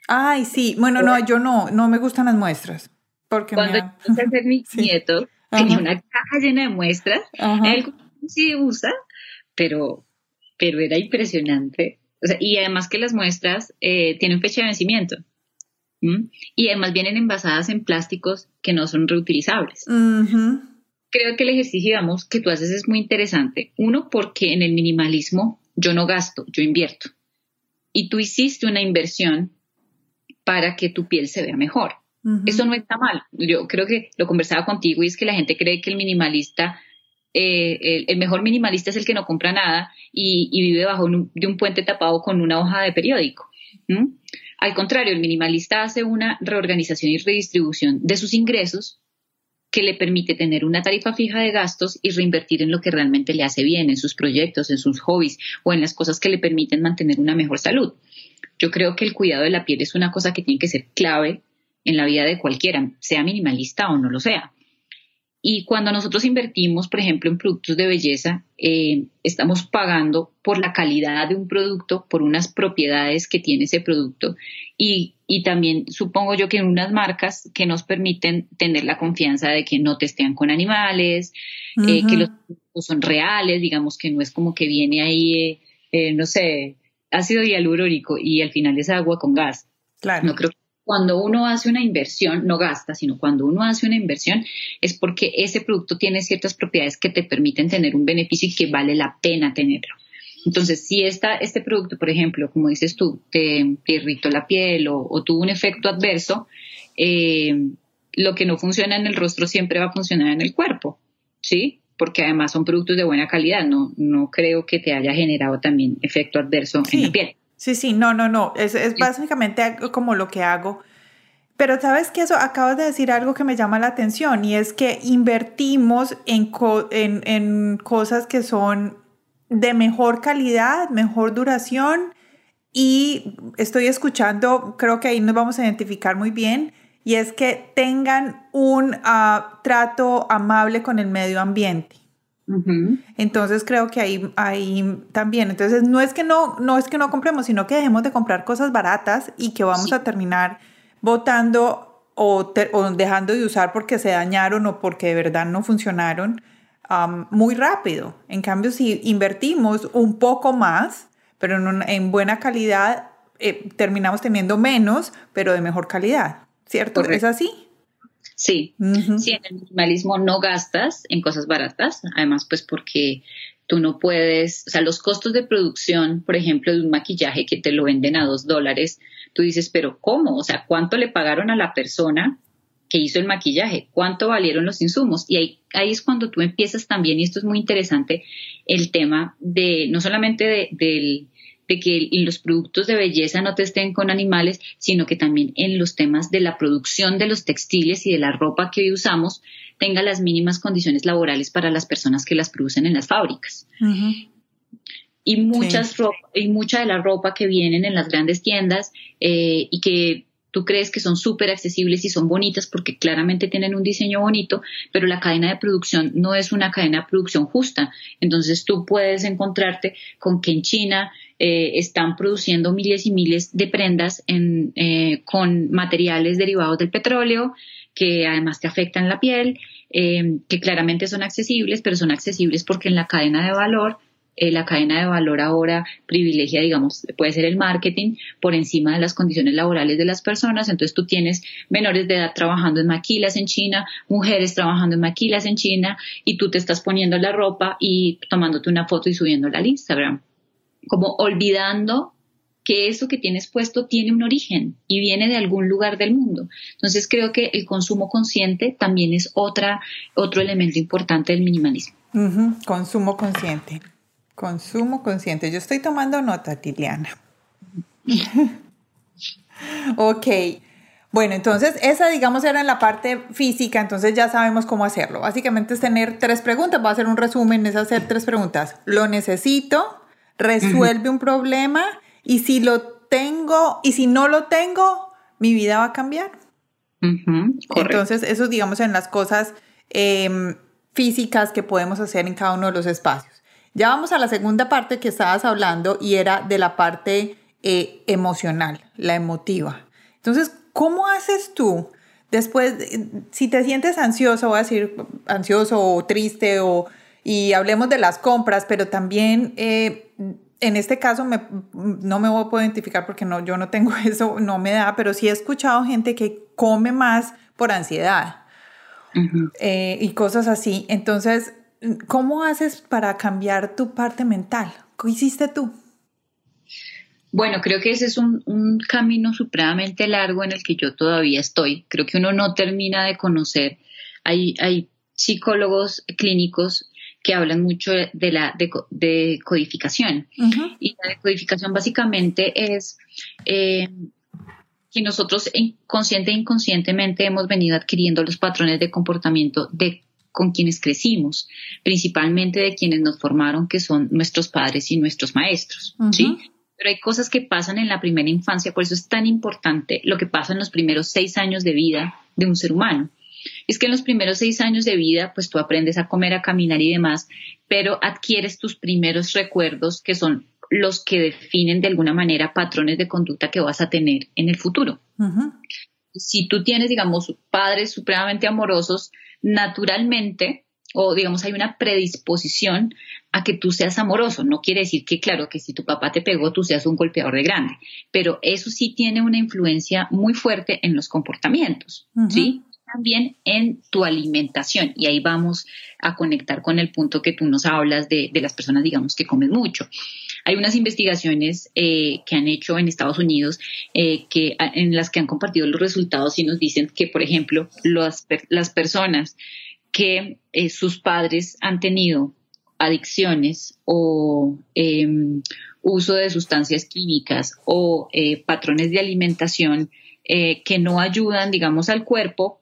Ay, sí, bueno, no, yo no, no me gustan las muestras. Porque Cuando yo empecé a hacer mi nieto, tenía una caja llena de muestras, él sí usa, pero, pero era impresionante y además que las muestras eh, tienen fecha de vencimiento. Y además vienen envasadas en plásticos que no son reutilizables. Creo que el ejercicio, digamos, que tú haces es muy interesante. Uno, porque en el minimalismo yo no gasto, yo invierto. Y tú hiciste una inversión para que tu piel se vea mejor. Eso no está mal. Yo creo que lo conversaba contigo y es que la gente cree que el minimalista eh, el, mejor minimalista es el que no compra nada y, vive debajo de un puente tapado con una hoja de periódico. Al contrario, el minimalista hace una reorganización y redistribución de sus ingresos que le permite tener una tarifa fija de gastos y reinvertir en lo que realmente le hace bien, en sus proyectos, en sus hobbies o en las cosas que le permiten mantener una mejor salud. Yo creo que el cuidado de la piel es una cosa que tiene que ser clave en la vida de cualquiera, sea minimalista o no lo sea. Y cuando nosotros invertimos, por ejemplo, en productos de belleza, eh, estamos pagando por la calidad de un producto, por unas propiedades que tiene ese producto y, y también supongo yo que en unas marcas que nos permiten tener la confianza de que no testean con animales, eh, que los productos son reales, digamos que no es como que viene ahí, eh, no sé, ácido hialurónico y al final es agua con gas. Claro. No creo que cuando uno hace una inversión, no gasta, sino cuando uno hace una inversión es porque ese producto tiene ciertas propiedades que te permiten tener un beneficio y que vale la pena tenerlo. Entonces, si esta, este producto, por ejemplo, como dices tú, te, irritó la piel o, tuvo un efecto adverso, eh, lo que no funciona en el rostro siempre va a funcionar en el cuerpo, ¿sí? Porque además son productos de buena calidad, no, no creo que te haya generado también efecto adverso en la piel. Sí, sí, no, no, no, es, es básicamente como lo que hago. Pero sabes que eso, acabas de decir algo que me llama la atención y es que invertimos en, en, en cosas que son de mejor calidad, mejor duración y estoy escuchando, creo que ahí nos vamos a identificar muy bien, y es que tengan un ah, trato amable con el medio ambiente. Entonces creo que ahí, ahí también, entonces no es que no, no es que no compremos, sino que dejemos de comprar cosas baratas y que vamos a terminar botando o, dejando de usar porque se dañaron o porque de verdad no funcionaron muy rápido. En cambio, si invertimos un poco más, pero en, buena calidad, eh, terminamos teniendo menos, pero de mejor calidad, ¿cierto? ¿Es así? Sí, sí, en el minimalismo no gastas en cosas baratas, además pues porque tú no puedes, o sea, los costos de producción, por ejemplo, de un maquillaje que te lo venden a dos dólares, tú dices, pero ¿cómo? O sea, ¿cuánto le pagaron a la persona que hizo el maquillaje? ¿Cuánto valieron los insumos? Y ahí, ahí es cuando tú empiezas también, y esto es muy interesante, el tema de, no solamente de, del de que los productos de belleza no te estén con animales, sino que también en los temas de la producción de los textiles y de la ropa que hoy usamos tenga las mínimas condiciones laborales para las personas que las producen en las fábricas. Y, muchas y mucha de la ropa que vienen en las grandes tiendas eh, y que tú crees que son súper accesibles y son bonitas porque claramente tienen un diseño bonito, pero la cadena de producción no es una cadena de producción justa. Entonces tú puedes encontrarte con que en China eh, están produciendo miles y miles de prendas eh, con materiales derivados del petróleo que además te afectan la piel eh, que claramente son accesibles, pero son accesibles porque en la cadena de valor eh, la cadena de valor ahora privilegia, digamos, puede ser el marketing por encima de las condiciones laborales de las personas. Entonces tú tienes menores de edad trabajando en maquilas en China, mujeres trabajando en maquilas en China y tú te estás poniendo la ropa y tomándote una foto y subiéndola al Instagram. Como olvidando que eso que tienes puesto tiene un origen y viene de algún lugar del mundo. Entonces creo que el consumo consciente también es otra, otro elemento importante del minimalismo. Consumo consciente. Consumo consciente. Yo estoy tomando nota, Tiliana. ok. Bueno, entonces esa, digamos, era en la parte física, entonces ya sabemos cómo hacerlo. Básicamente es tener tres preguntas. Voy a hacer un resumen, es hacer tres preguntas. Lo necesito, resuelve un problema y si lo tengo y si no lo tengo, mi vida va a cambiar. Entonces, eso, digamos, en las cosas em, físicas que podemos hacer en cada uno de los espacios. Ya vamos a la segunda parte que estabas hablando y era de la parte eh, emocional, la emotiva. Entonces, ¿cómo haces tú después, si te sientes ansioso, voy a decir ansioso o triste, o, y hablemos de las compras, pero también eh, en este caso me, no me voy a poder identificar porque no, yo no tengo eso, no me da, pero sí he escuchado gente que come más por ansiedad eh, y cosas así. Entonces, ¿Cómo haces para cambiar tu parte mental? ¿Qué hiciste tú? Bueno, creo que ese es un, camino supremamente largo en el que yo todavía estoy. Creo que uno no termina de conocer. Hay, hay psicólogos clínicos que hablan mucho de la decodificación. Y la decodificación básicamente es eh, que nosotros consciente e inconscientemente hemos venido adquiriendo los patrones de comportamiento de con quienes crecimos, principalmente de quienes nos formaron, que son nuestros padres y nuestros maestros, ¿sí? Pero hay cosas que pasan en la primera infancia, por eso es tan importante lo que pasa en los primeros seis años de vida de un ser humano. Es que en los primeros seis años de vida, pues tú aprendes a comer, a caminar y demás, pero adquieres tus primeros recuerdos que son los que definen de alguna manera patrones de conducta que vas a tener en el futuro. Si tú tienes, digamos, padres supremamente amorosos, naturalmente o digamos hay una predisposición a que tú seas amoroso. No quiere decir que, claro, que si tu papá te pegó, tú seas un golpeador de grande, pero eso sí tiene una influencia muy fuerte en los comportamientos, ¿sí? También en tu alimentación. Y ahí vamos a conectar con el punto que tú nos hablas de, las personas, digamos, que comen mucho. Hay unas investigaciones eh, que han hecho en Estados Unidos eh, que, en las que han compartido los resultados y nos dicen que, por ejemplo, las, las personas que eh, sus padres han tenido adicciones o em, uso de sustancias químicas o patrones de alimentación que no ayudan, digamos, al cuerpo,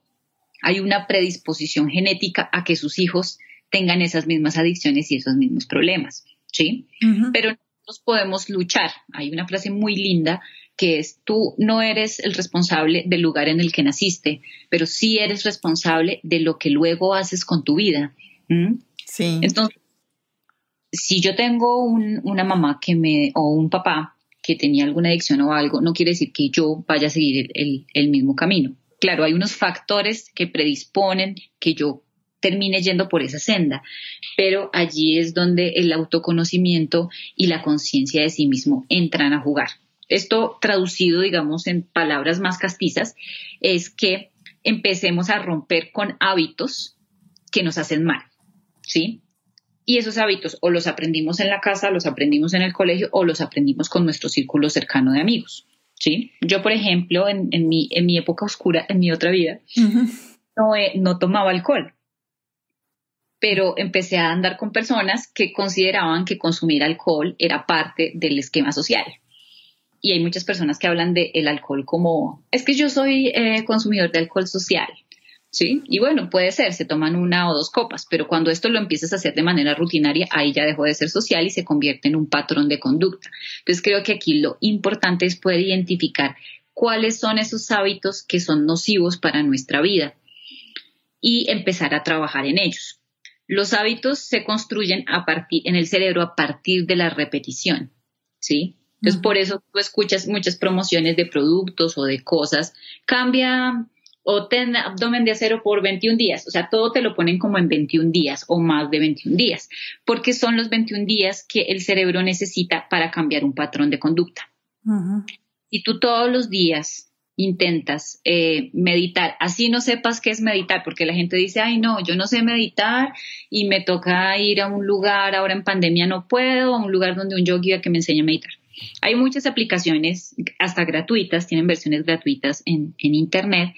hay una predisposición genética a que sus hijos tengan esas mismas adicciones y esos mismos problemas, ¿sí? Pero nosotros podemos luchar. Hay una frase muy linda que es, tú no eres el responsable del lugar en el que naciste, pero sí eres responsable de lo que luego haces con tu vida. Sí. Entonces, si yo tengo una mamá que me, o un papá que tenía alguna adicción o algo, no quiere decir que yo vaya a seguir el mismo camino claro, hay unos factores que predisponen que yo termine yendo por esa senda, pero allí es donde el autoconocimiento y la conciencia de sí mismo entran a jugar. Esto traducido, digamos, en palabras más castizas, es que empecemos a romper con hábitos que nos hacen mal, ¿sí? Y esos hábitos o los aprendimos en la casa, los aprendimos en el colegio o los aprendimos con nuestro círculo cercano de amigos. ¿sí? Yo, por ejemplo, en, mi, en mi época oscura, en mi otra vida, no, no tomaba alcohol, pero empecé a andar con personas que consideraban que consumir alcohol era parte del esquema social. Y hay muchas personas que hablan del el alcohol como, es que yo soy eh, consumidor de alcohol social. ¿sí? Y bueno, puede ser, se toman una o dos copas, pero cuando esto lo empiezas a hacer de manera rutinaria, ahí ya dejó de ser social y se convierte en un patrón de conducta. Entonces creo que aquí lo importante es poder identificar cuáles son esos hábitos que son nocivos para nuestra vida y empezar a trabajar en ellos. Los hábitos se construyen a partir, en el cerebro a partir de la repetición, ¿sí? Entonces, por eso tú escuchas muchas promociones de productos o de cosas. Cambia o ten abdomen de acero por 21 días. O sea, todo te lo ponen como en 21 días o más de 21 días, porque son los 21 días que el cerebro necesita para cambiar un patrón de conducta. Y tú todos los días intentas eh, meditar, así no sepas qué es meditar, porque la gente dice, ay no, yo no sé meditar y me toca ir a un lugar, ahora en pandemia no puedo, a un lugar donde un yogi que me enseñe a meditar. Hay muchas aplicaciones, hasta gratuitas, tienen versiones gratuitas en, en Internet,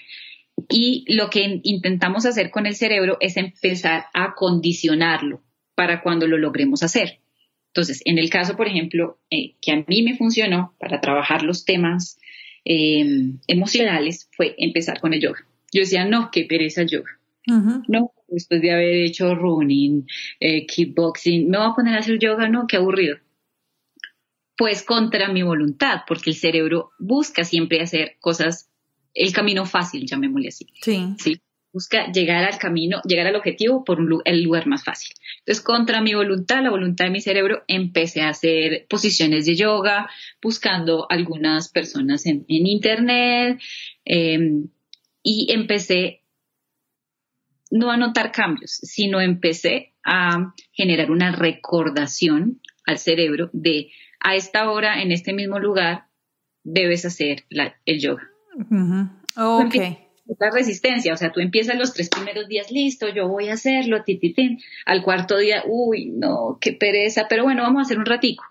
y lo que intentamos hacer con el cerebro es empezar a condicionarlo para cuando lo logremos hacer. Entonces, en el caso, por ejemplo, eh, que a mí me funcionó para trabajar los temas eh, emocionales, fue empezar con el yoga. Yo decía, no, qué pereza el yoga. No, después de haber hecho running, eh, kickboxing, me voy a poner a hacer yoga, no, qué aburrido. Pues contra mi voluntad, porque el cerebro busca siempre hacer cosas el camino fácil, llamémosle así. Sí. Sí. Busca llegar al camino, llegar al objetivo por el lugar más fácil. Entonces, contra mi voluntad, la voluntad de mi cerebro, empecé a hacer posiciones de yoga, buscando algunas personas en, internet, em, y empecé no a notar cambios, sino empecé a generar una recordación al cerebro de a esta hora, en este mismo lugar, debes hacer el yoga. Ok. La resistencia, o sea, tú empiezas los tres primeros días, listo, yo voy a hacerlo, tititín. Al cuarto día, uy, no, qué pereza, pero bueno, vamos a hacer un ratico.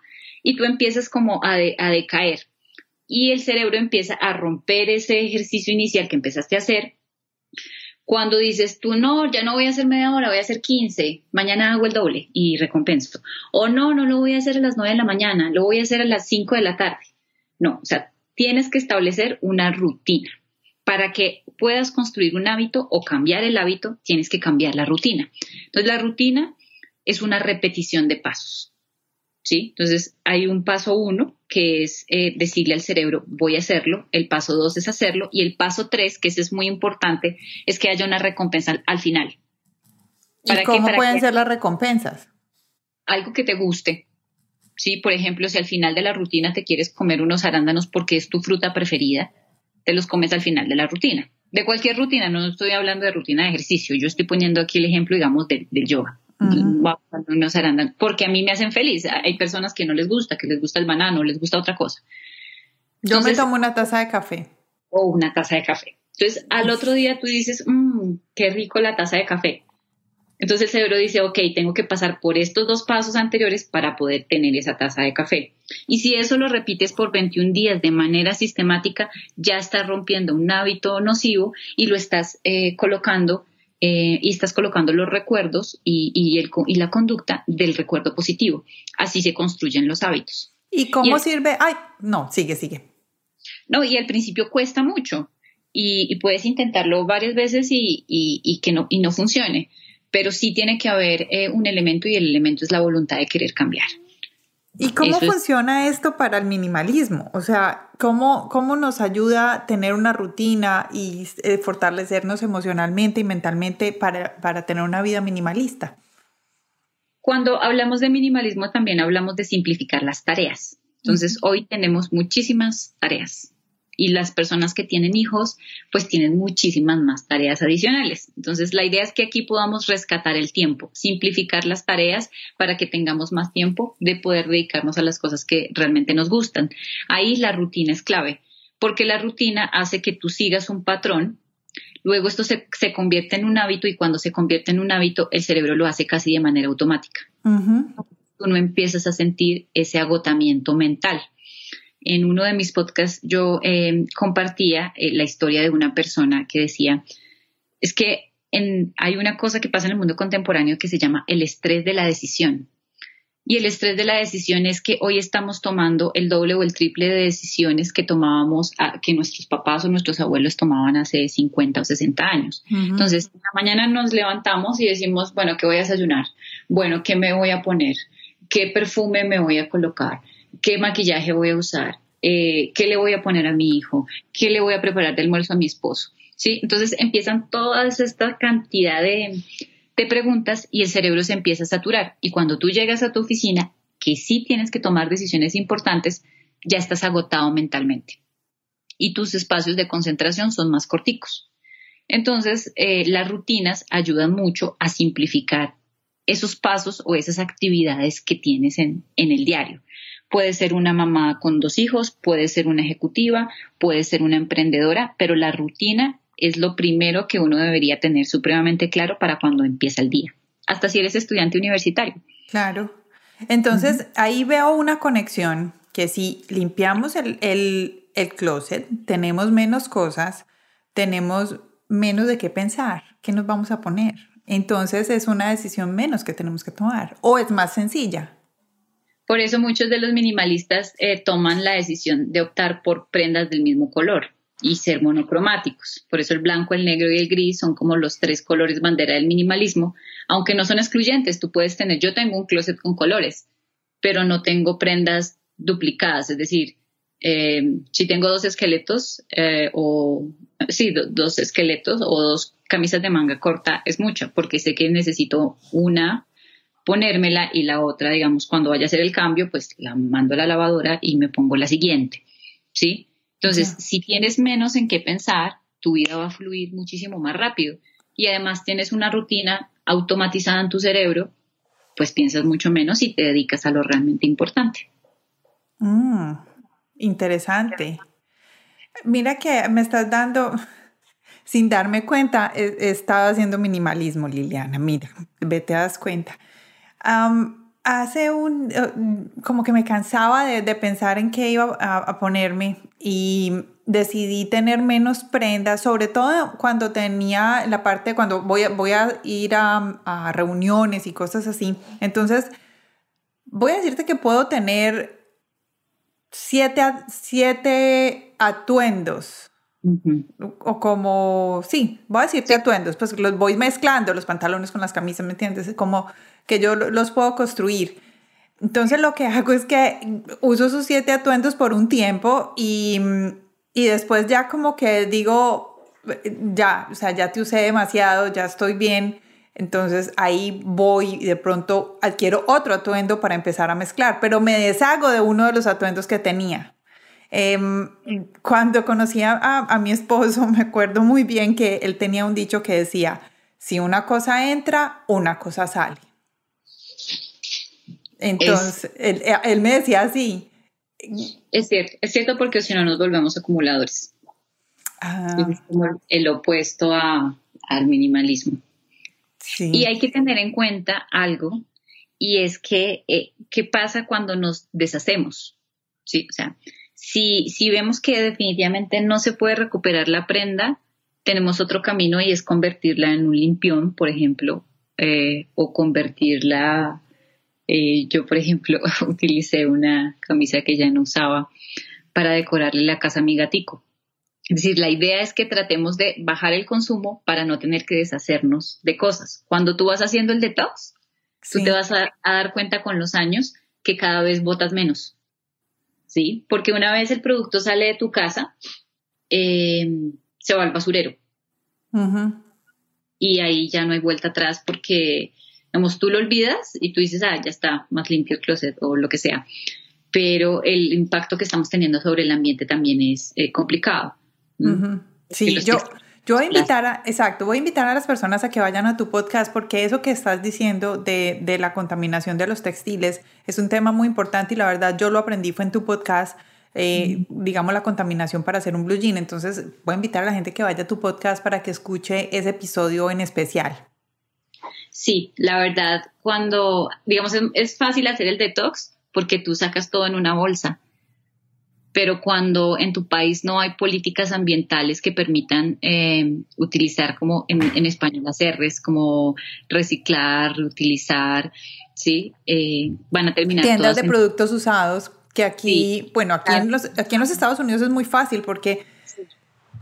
Y tú empiezas como a, a decaer. Y el cerebro empieza a romper ese ejercicio inicial que empezaste a hacer. Cuando dices tú, no, ya no voy a hacer media hora, voy a hacer 15, mañana hago el doble y recompenso. O no, no lo voy a hacer a las 9 de la mañana, lo voy a hacer a las 5 de la tarde. No, o sea, tienes que establecer una rutina. Para que puedas construir un hábito o cambiar el hábito, tienes que cambiar la rutina. Entonces, la rutina es una repetición de pasos. ¿sí? Entonces, hay un paso uno, que es eh, decirle al cerebro, voy a hacerlo. El paso dos es hacerlo. Y el paso tres, que ese es muy importante, es que haya una recompensa al final. ¿Y cómo pueden ser las recompensas? Algo que te guste, ¿sí? Por ejemplo, si al final de la rutina te quieres comer unos arándanos porque es tu fruta preferida, te los comes al final de la rutina. De cualquier rutina, no estoy hablando de rutina de ejercicio, yo estoy poniendo aquí el ejemplo, digamos, del, yoga. unos arándanos, porque a mí me hacen feliz. Hay personas que no les gusta, que les gusta el banano, les gusta otra cosa. yo me tomo una taza de café. O una taza de café. Entonces, al otro día tú dices, mmm, qué rico la taza de café. Entonces el cerebro dice, ok, tengo que pasar por estos dos pasos anteriores para poder tener esa taza de café. Y si eso lo repites por 21 días de manera sistemática, ya estás rompiendo un hábito nocivo y lo estás eh, colocando eh, y estás colocando los recuerdos y, y, la conducta del recuerdo positivo. Así se construyen los hábitos. ¿Y cómo sirve? Ay, no, sigue, sigue. No, y al principio cuesta mucho y, puedes intentarlo varias veces y, que no, y no funcione pero sí tiene que haber eh, un elemento y el elemento es la voluntad de querer cambiar. ¿Y cómo funciona esto para el minimalismo? O sea, ¿cómo, ¿cómo nos ayuda a tener una rutina y eh, fortalecernos emocionalmente y mentalmente para, para tener una vida minimalista? Cuando hablamos de minimalismo también hablamos de simplificar las tareas. Entonces, hoy tenemos muchísimas tareas y las personas que tienen hijos pues tienen muchísimas más tareas adicionales. Entonces la idea es que aquí podamos rescatar el tiempo, simplificar las tareas para que tengamos más tiempo de poder dedicarnos a las cosas que realmente nos gustan. Ahí la rutina es clave, porque la rutina hace que tú sigas un patrón Luego esto se, convierte en un hábito y cuando se convierte en un hábito el cerebro lo hace casi de manera automática. Tú no empiezas a sentir ese agotamiento mental en uno de mis podcasts yo eh, compartía eh, la historia de una persona que decía, es que hay una cosa que pasa en el mundo contemporáneo que se llama el estrés de la decisión. Y el estrés de la decisión es que hoy estamos tomando el doble o el triple de decisiones que tomábamos, que nuestros papás o nuestros abuelos tomaban hace 50 o 60 años. Entonces, la mañana nos levantamos y decimos, bueno, ¿qué voy a desayunar? Bueno, ¿qué me voy a poner? ¿Qué perfume me voy a colocar? Qué maquillaje voy a usar, eh, qué le voy a poner a mi hijo, qué le voy a preparar de almuerzo a mi esposo. ¿sí? Entonces empiezan toda esta cantidad de, preguntas y el cerebro se empieza a saturar. Y cuando tú llegas a tu oficina, que sí tienes que tomar decisiones importantes, ya estás agotado mentalmente. Y tus espacios de concentración son más corticos. Entonces, eh, las rutinas ayudan mucho a simplificar esos pasos o esas actividades que tienes en, en el diario. Puede ser una mamá con dos hijos, puede ser una ejecutiva, puede ser una emprendedora, pero la rutina es lo primero que uno debería tener supremamente claro para cuando empieza el día, hasta si eres estudiante universitario. Claro. Entonces, ahí veo una conexión que si limpiamos el, el, el closet, tenemos menos cosas, tenemos menos de qué pensar, qué nos vamos a poner. Entonces es una decisión menos que tenemos que tomar o es más sencilla. Por eso muchos de los minimalistas eh, toman la decisión de optar por prendas del mismo color y ser monocromáticos. Por eso el blanco, el negro y el gris son como los tres colores bandera del minimalismo, aunque no son excluyentes. Tú puedes tener, yo tengo un closet con colores, pero no tengo prendas duplicadas, es decir, eh, si tengo dos esqueletos eh, o sí, dos esqueletos o dos camisas de manga corta es mucho porque sé que necesito una ponérmela y la otra, digamos, cuando vaya a hacer el cambio, pues la mando a la lavadora y me pongo la siguiente, ¿sí? Entonces, si tienes menos en qué pensar, tu vida va a fluir muchísimo más rápido y además tienes una rutina automatizada en tu cerebro, pues piensas mucho menos y te dedicas a lo realmente importante. Mm, interesante. Mira que me estás dando, sin darme cuenta, he, estado haciendo minimalismo, Liliana. Mira, vete a das cuenta. Hace un, eh, como que me cansaba de, pensar en qué iba a, ponerme y decidí tener menos prendas, sobre todo cuando tenía la parte, cuando voy a, voy a ir a, a reuniones y cosas así. Entonces, voy a decirte que puedo tener siete, siete atuendos. O como, sí, voy a decirte atuendos, pues los voy mezclando, los pantalones con las camisas, ¿me entiendes? Como que yo los puedo construir. Entonces lo que hago es que uso esos siete atuendos por un tiempo y, y después ya como que digo, ya, o sea, ya te usé demasiado, ya estoy bien entonces ahí voy y de pronto adquiero otro atuendo para empezar a mezclar, pero me deshago de uno de los atuendos que tenía. Em, cuando conocí a, a, mi esposo, me acuerdo muy bien que él tenía un dicho que decía, si una cosa entra, una cosa sale. Entonces, él, él, me decía así. Es cierto, es cierto porque si no nos volvemos acumuladores. Ah. Es como el opuesto a, al minimalismo. Y hay que tener en cuenta algo, y es que, eh, ¿qué pasa cuando nos deshacemos? ¿Sí? O sea, si, si vemos que definitivamente no se puede recuperar la prenda, tenemos otro camino y es convertirla en un limpión, por ejemplo, eh, o convertirla, eh, yo por ejemplo utilicé una camisa que ya no usaba para decorarle la casa a mi gatico. Es decir, la idea es que tratemos de bajar el consumo para no tener que deshacernos de cosas. Cuando tú vas haciendo el detox, tú te vas a, dar cuenta con los años que cada vez botas menos. ¿Sí? Porque una vez el producto sale de tu casa, eh, se va al basurero. Y ahí ya no hay vuelta atrás porque, digamos, tú lo olvidas y tú dices, ah, ya está más limpio el closet o lo que sea. Pero el impacto que estamos teniendo sobre el ambiente también es eh, complicado. Sí, yo, yo voy a invitar a, exacto, voy a invitar a las personas a que vayan a tu podcast porque eso que estás diciendo de, de, la contaminación de los textiles es un tema muy importante y la verdad yo lo aprendí fue en tu podcast, eh, digamos la contaminación para hacer un blue jean. Entonces voy a invitar a la gente que vaya a tu podcast para que escuche ese episodio en especial. Sí, la verdad, cuando, digamos, es fácil hacer el detox porque tú sacas todo en una bolsa pero cuando en tu país no hay políticas ambientales que permitan eh, utilizar como en, español las R's, como reciclar, reutilizar, ¿sí? Eh, van a terminar Tiendas de productos usados, que aquí, bueno, aquí, en los, aquí en los Estados Unidos es muy fácil porque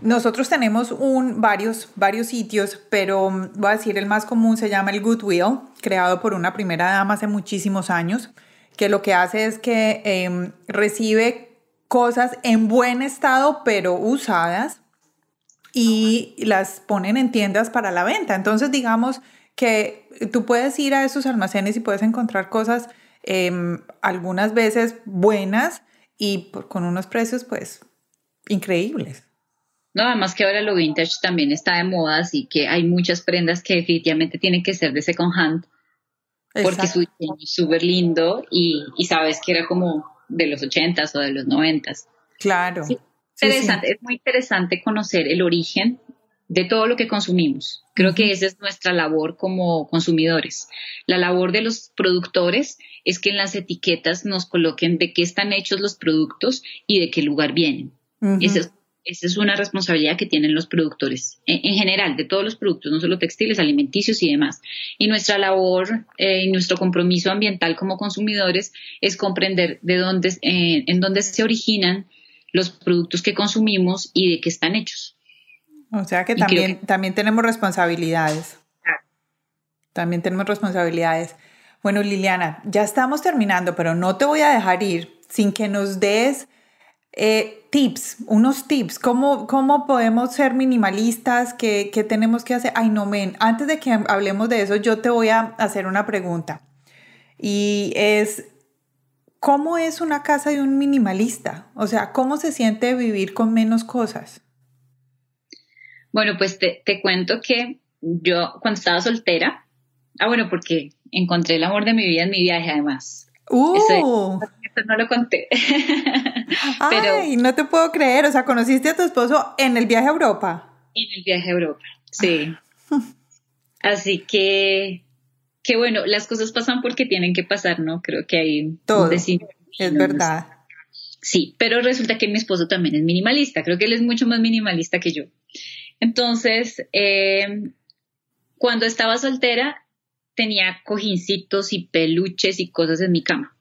nosotros tenemos un, varios, varios sitios, pero mm, voy a decir el más común se llama el Goodwill, creado por una primera dama hace muchísimos años, que lo que hace es que em, recibe cosas en buen estado pero usadas y las ponen en tiendas para la venta. Entonces digamos que tú puedes ir a esos almacenes y puedes encontrar cosas em, algunas veces buenas y con unos precios pues increíbles. No, además que ahora lo vintage también está de moda, así que hay muchas prendas que definitivamente tienen que ser de second hand, porque su diseño es súper lindo y, sabes que era como de los ochentas o de los noventas. Claro. interesante, Es muy interesante conocer el origen de todo lo que consumimos. Creo que esa es nuestra labor como consumidores. La labor de los productores es que en las etiquetas nos coloquen de qué están hechos los productos y de qué lugar vienen. esa, es, una responsabilidad que tienen los productores, en, general, de todos los productos, no solo textiles, alimenticios y demás. Y nuestra labor eh, y nuestro compromiso ambiental como consumidores es comprender de dónde, eh, en dónde se originan los productos que consumimos y de qué están hechos. O sea que también, también tenemos responsabilidades. También tenemos responsabilidades. Bueno, Liliana, ya estamos terminando, pero no te voy a dejar ir sin que nos des eh, tips, unos tips. ¿Cómo, ¿Cómo podemos ser minimalistas? ¿Qué, ¿Qué, tenemos que hacer? Ay, no, men, antes de que hablemos de eso, yo te voy a hacer una pregunta. Y es, ¿cómo es una casa de un minimalista? O sea, ¿cómo se siente vivir con menos cosas? Bueno, pues te, cuento que yo cuando estaba soltera, ah, bueno, porque encontré el amor de mi vida en mi viaje además. Uh. Eso, no lo conté. Ay, no te puedo creer. O sea, conociste a tu esposo en el viaje a Europa. En el viaje a Europa, sí. Así que, que bueno, las cosas pasan porque tienen que pasar, ¿no? Creo que hay todo. Es verdad. Sí, pero resulta que mi esposo también es minimalista. Creo que él es mucho más minimalista que yo. Entonces, eh, cuando estaba soltera, tenía cojincitos y peluches y cosas en mi cama.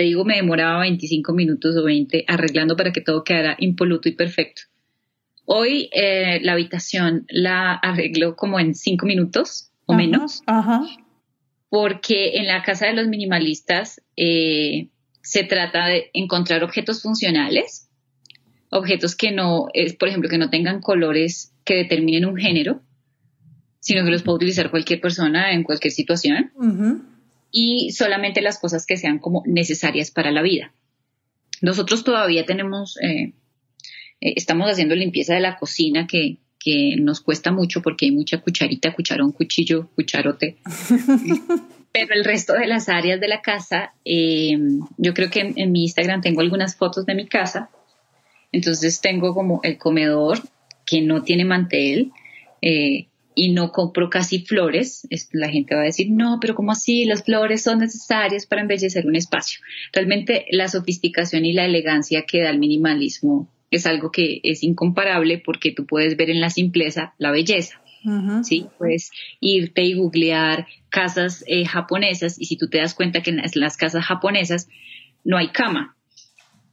Te digo, me demoraba 25 minutos o 20 arreglando para que todo quedara impoluto y perfecto. Hoy eh, la habitación la arreglo como en 5 minutos o menos. Porque en la casa de los minimalistas eh, se trata de encontrar objetos funcionales, objetos que no, es, por ejemplo, que no tengan colores que determinen un género, sino que los puede utilizar cualquier persona en cualquier situación. Y solamente las cosas que sean como necesarias para la vida. Nosotros todavía tenemos, eh, eh, estamos haciendo limpieza de la cocina que, nos cuesta mucho porque hay mucha cucharita, cucharón, cuchillo, cucharote. Pero el resto de las áreas de la casa, eh, yo creo que en, mi Instagram tengo algunas fotos de mi casa. Entonces tengo como el comedor, que no tiene mantel eh, y no compro casi flores, la gente va a decir, no, pero ¿cómo así? Las flores son necesarias para embellecer un espacio. Realmente la sofisticación y la elegancia que da el minimalismo es algo que es incomparable porque tú puedes ver en la simpleza la belleza. ¿sí? Puedes irte y googlear casas eh, japonesas y si tú te das cuenta que en las casas japonesas no hay cama,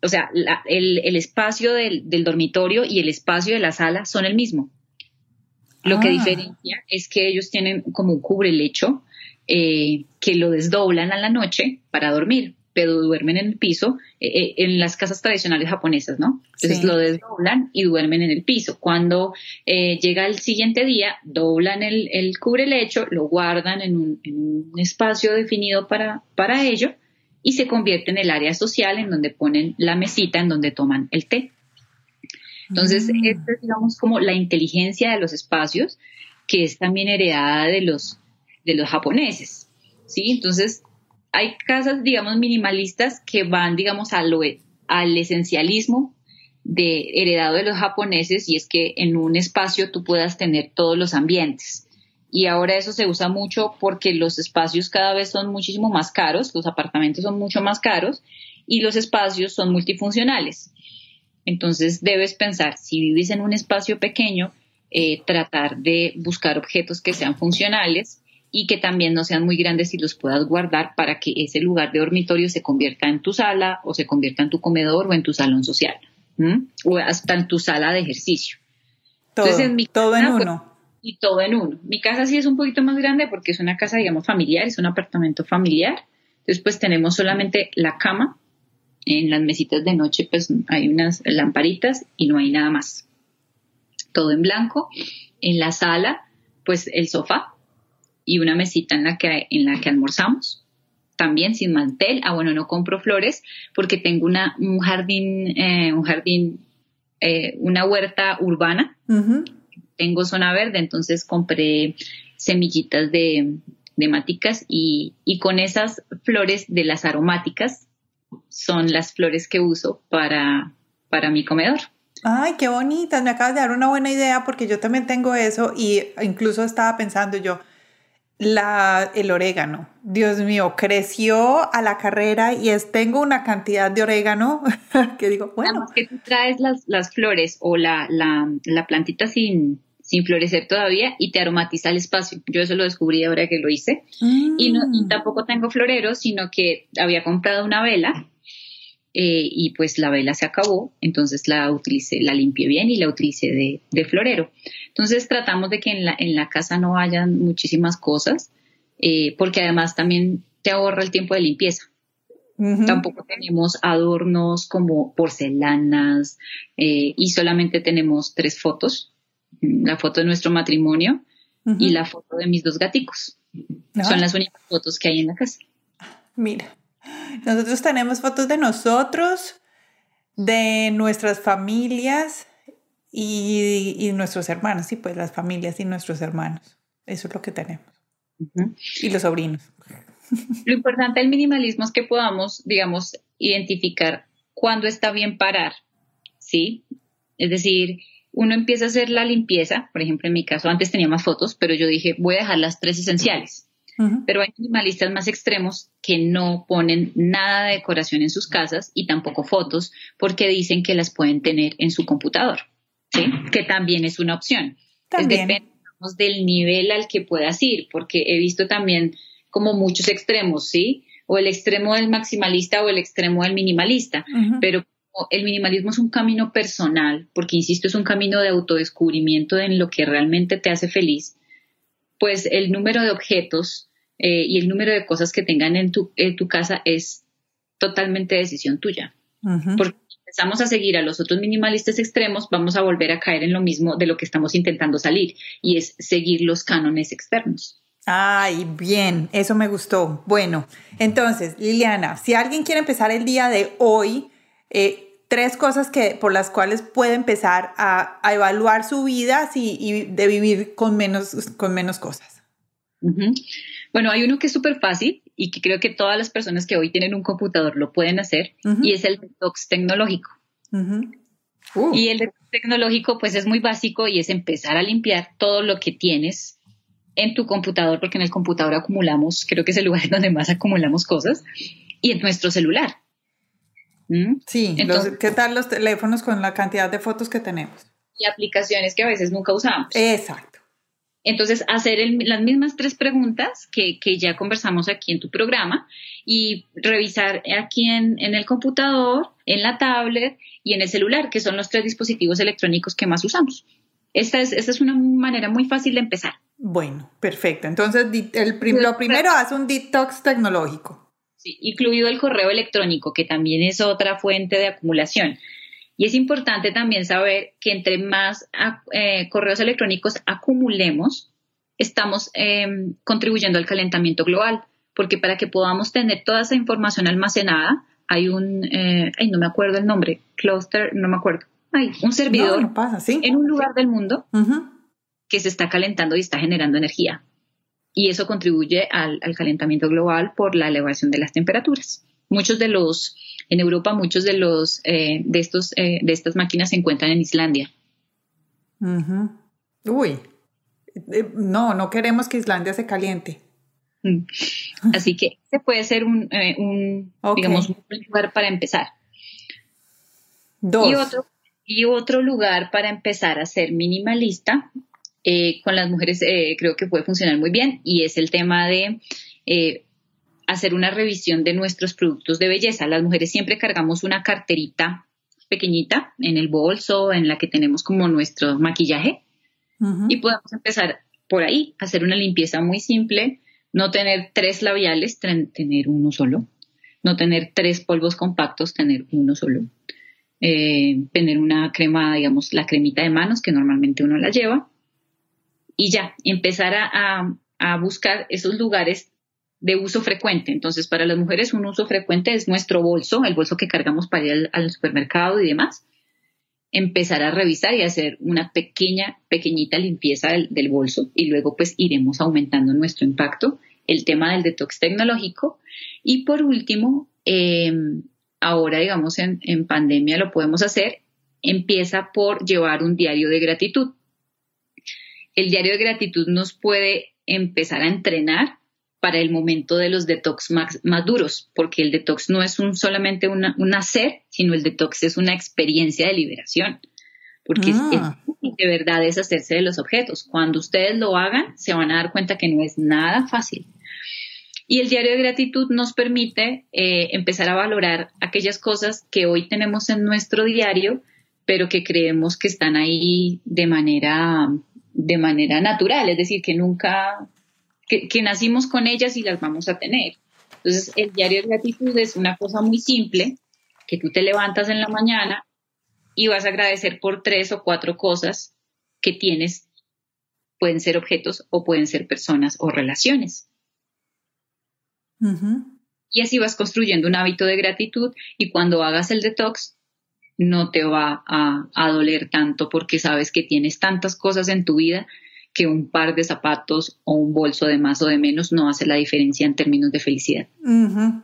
o sea, el, espacio del, dormitorio y el espacio de la sala son el mismo. Lo que ah. diferencia es que ellos tienen como un cubrelecho eh, que lo desdoblan a la noche para dormir, pero duermen en el piso, eh, eh, en las casas tradicionales japonesas, ¿no? Entonces lo desdoblan y duermen en el piso. Cuando llega el siguiente día, doblan el, el cubrelecho, lo guardan en un, en un espacio definido para, para ello y se convierte en el área social en donde ponen la mesita en donde toman el té. Entonces, mm. es, digamos, como la inteligencia de los espacios, que es también heredada de los, de los japoneses, ¿sí? Entonces, hay casas, digamos, minimalistas que van, digamos, al, al esencialismo de heredado de los japoneses y es que en un espacio tú puedas tener todos los ambientes y ahora eso se usa mucho porque los espacios cada vez son muchísimo más caros, los apartamentos son mucho más caros y los espacios son multifuncionales. Entonces debes pensar, si vives en un espacio pequeño, eh, tratar de buscar objetos que sean funcionales y que también no sean muy grandes y los puedas guardar para que ese lugar de dormitorio se convierta en tu sala o se convierta en tu comedor o en tu salón social o hasta en tu sala de ejercicio. Todo, Entonces, en mi todo en pues, uno y todo en uno. Mi casa sí es un poquito más grande porque es una casa, digamos, familiar, es un apartamento familiar. Entonces, pues tenemos solamente la cama. En las mesitas de noche, pues hay unas lamparitas y no hay nada más. Todo en blanco. En la sala, pues el sofá y una mesita en la que, en la que almorzamos. También sin mantel. Ah, bueno, no compro flores porque tengo una, un jardín, eh, un jardín eh, una huerta urbana. Tengo zona verde, entonces compré semillitas de, de maticas y, y, con esas flores de las aromáticas son las flores que uso para, para mi comedor. Ay, qué bonitas, me acabas de dar una buena idea porque yo también tengo eso y incluso estaba pensando yo, la, el orégano, Dios mío, creció a la carrera y es, tengo una cantidad de orégano que digo, bueno. que tú traes las, las flores o la, la, la plantita sin, sin florecer todavía y te aromatiza el espacio. Yo eso lo descubrí ahora que lo hice. Y, no, y mm. tampoco tengo floreros, sino que había comprado una vela eh, y pues la vela se acabó, entonces la utilicé, la limpié bien y la utilicé de, florero. Entonces tratamos de que en la, en la casa no hayan muchísimas cosas, eh, porque además también te ahorra el tiempo de limpieza. Tampoco tenemos adornos como porcelanas eh, y solamente tenemos tres fotos. La foto de nuestro matrimonio y la foto de mis dos gaticos. Son las únicas fotos que hay en la casa. Mira. Nosotros tenemos fotos de nosotros, de nuestras familias y, nuestros hermanos, sí, pues las familias y nuestros hermanos. Eso es lo que tenemos. Y los sobrinos. Lo importante del minimalismo es que podamos, digamos, identificar cuándo está bien parar, ¿sí? Es decir, uno empieza a hacer la limpieza, por ejemplo, en mi caso antes tenía más fotos, pero yo dije, voy a dejar las tres esenciales. Pero hay minimalistas más extremos que no ponen nada de decoración en sus casas y tampoco fotos porque dicen que las pueden tener en su computador, ¿sí? Que también es una opción. También. depende del nivel al que puedas ir, porque he visto también como muchos extremos, ¿sí? O el extremo del maximalista o el extremo del minimalista, pero el minimalismo es un camino personal, porque insisto, es un camino de autodescubrimiento en lo que realmente te hace feliz, pues el número de objetos eh, y el número de cosas que tengan en tu, en tu casa es totalmente decisión tuya. Porque si empezamos a seguir a los otros minimalistas extremos, vamos a volver a caer en lo mismo de lo que estamos intentando salir, y es seguir los cánones externos. Ay, bien, eso me gustó. Bueno, entonces, Liliana, si alguien quiere empezar el día de hoy, eh, tres cosas que, por las cuales puede empezar a, a evaluar su vida y de vivir con menos, con menos cosas. Bueno, hay uno que es súper fácil y que creo que todas las personas que hoy tienen un computador lo pueden hacer y es el detox tecnológico. Uh. Y el detox tecnológico pues es muy básico y es empezar a limpiar todo lo que tienes en tu computador, porque en el computador acumulamos, creo que es el lugar donde más acumulamos cosas, y en nuestro celular. ¿Mm? Sí, Entonces, ¿qué tal los teléfonos con la cantidad de fotos que tenemos? Y aplicaciones que a veces nunca usamos. Exacto. Entonces, hacer las mismas tres preguntas que, ya conversamos aquí en tu programa y revisar aquí en, el computador, en la tablet y en el celular, que son los tres dispositivos electrónicos que más usamos. Esta es, esta es una manera muy fácil de empezar. Bueno, perfecto. Entonces, el lo primero, haz un detox tecnológico. Incluido el correo electrónico, que también es otra fuente de acumulación. Y es importante también saber que entre más eh, correos electrónicos acumulemos, estamos em, contribuyendo al calentamiento global, porque para que podamos tener toda esa información almacenada, hay un, eh, ay, no me acuerdo el nombre, cluster, no me acuerdo, hay un servidor en un lugar del mundo que se está calentando y está generando energía. Y eso contribuye al calentamiento global por la elevación de las temperaturas. Muchos de los en Europa muchos de los eh, de estos eh, de estas máquinas se encuentran en Islandia. Uy, eh, no, no queremos que Islandia se caliente. Mm. Así que ese puede ser un, digamos, un lugar para empezar. Dos. Y otro, y otro lugar para empezar a ser minimalista con las mujeres creo que puede funcionar muy bien y es el tema de hacer una revisión de nuestros productos de belleza. Las mujeres siempre cargamos una carterita pequeñita en el bolso, en la que tenemos como nuestro maquillaje. Y podemos empezar por ahí, hacer una limpieza muy simple, no tener tres labiales, tener uno solo, no tener tres polvos compactos, tener uno solo. Eh, tener una crema, digamos, la cremita de manos que normalmente uno la lleva. Y ya, empezar a, a buscar esos lugares de uso frecuente. Entonces, para las mujeres un uso frecuente es nuestro bolso, el bolso que cargamos para ir al, supermercado y demás. empezar a revisar y hacer una pequeña, pequeñita limpieza del, bolso y luego pues iremos aumentando nuestro impacto. El tema del detox tecnológico. Y por último, em, ahora digamos en, en pandemia lo podemos hacer, empieza por llevar un diario de gratitud. El diario de gratitud nos puede empezar a entrenar para el momento de los detox más, duros, porque el detox no es un, solamente una, un hacer, sino el detox es una experiencia de liberación, porque ah. de verdad es hacerse de los objetos. Cuando ustedes lo hagan, se van a dar cuenta que no es nada fácil. Y el diario de gratitud nos permite eh, empezar a valorar aquellas cosas que hoy tenemos en nuestro diario, pero que creemos que están ahí de manera, de manera natural, es decir, que nunca que, nacimos con ellas y las vamos a tener. Entonces, el diario de gratitud es una cosa muy simple, que tú te levantas en la mañana y vas a agradecer por tres o cuatro cosas que tienes. Pueden ser objetos o pueden ser personas o relaciones. Y así vas construyendo un hábito de gratitud y cuando hagas el detox no te va a, a doler tanto porque sabes que tienes tantas cosas en tu vida que un par de zapatos o un bolso de más o de menos no hace la diferencia en términos de felicidad.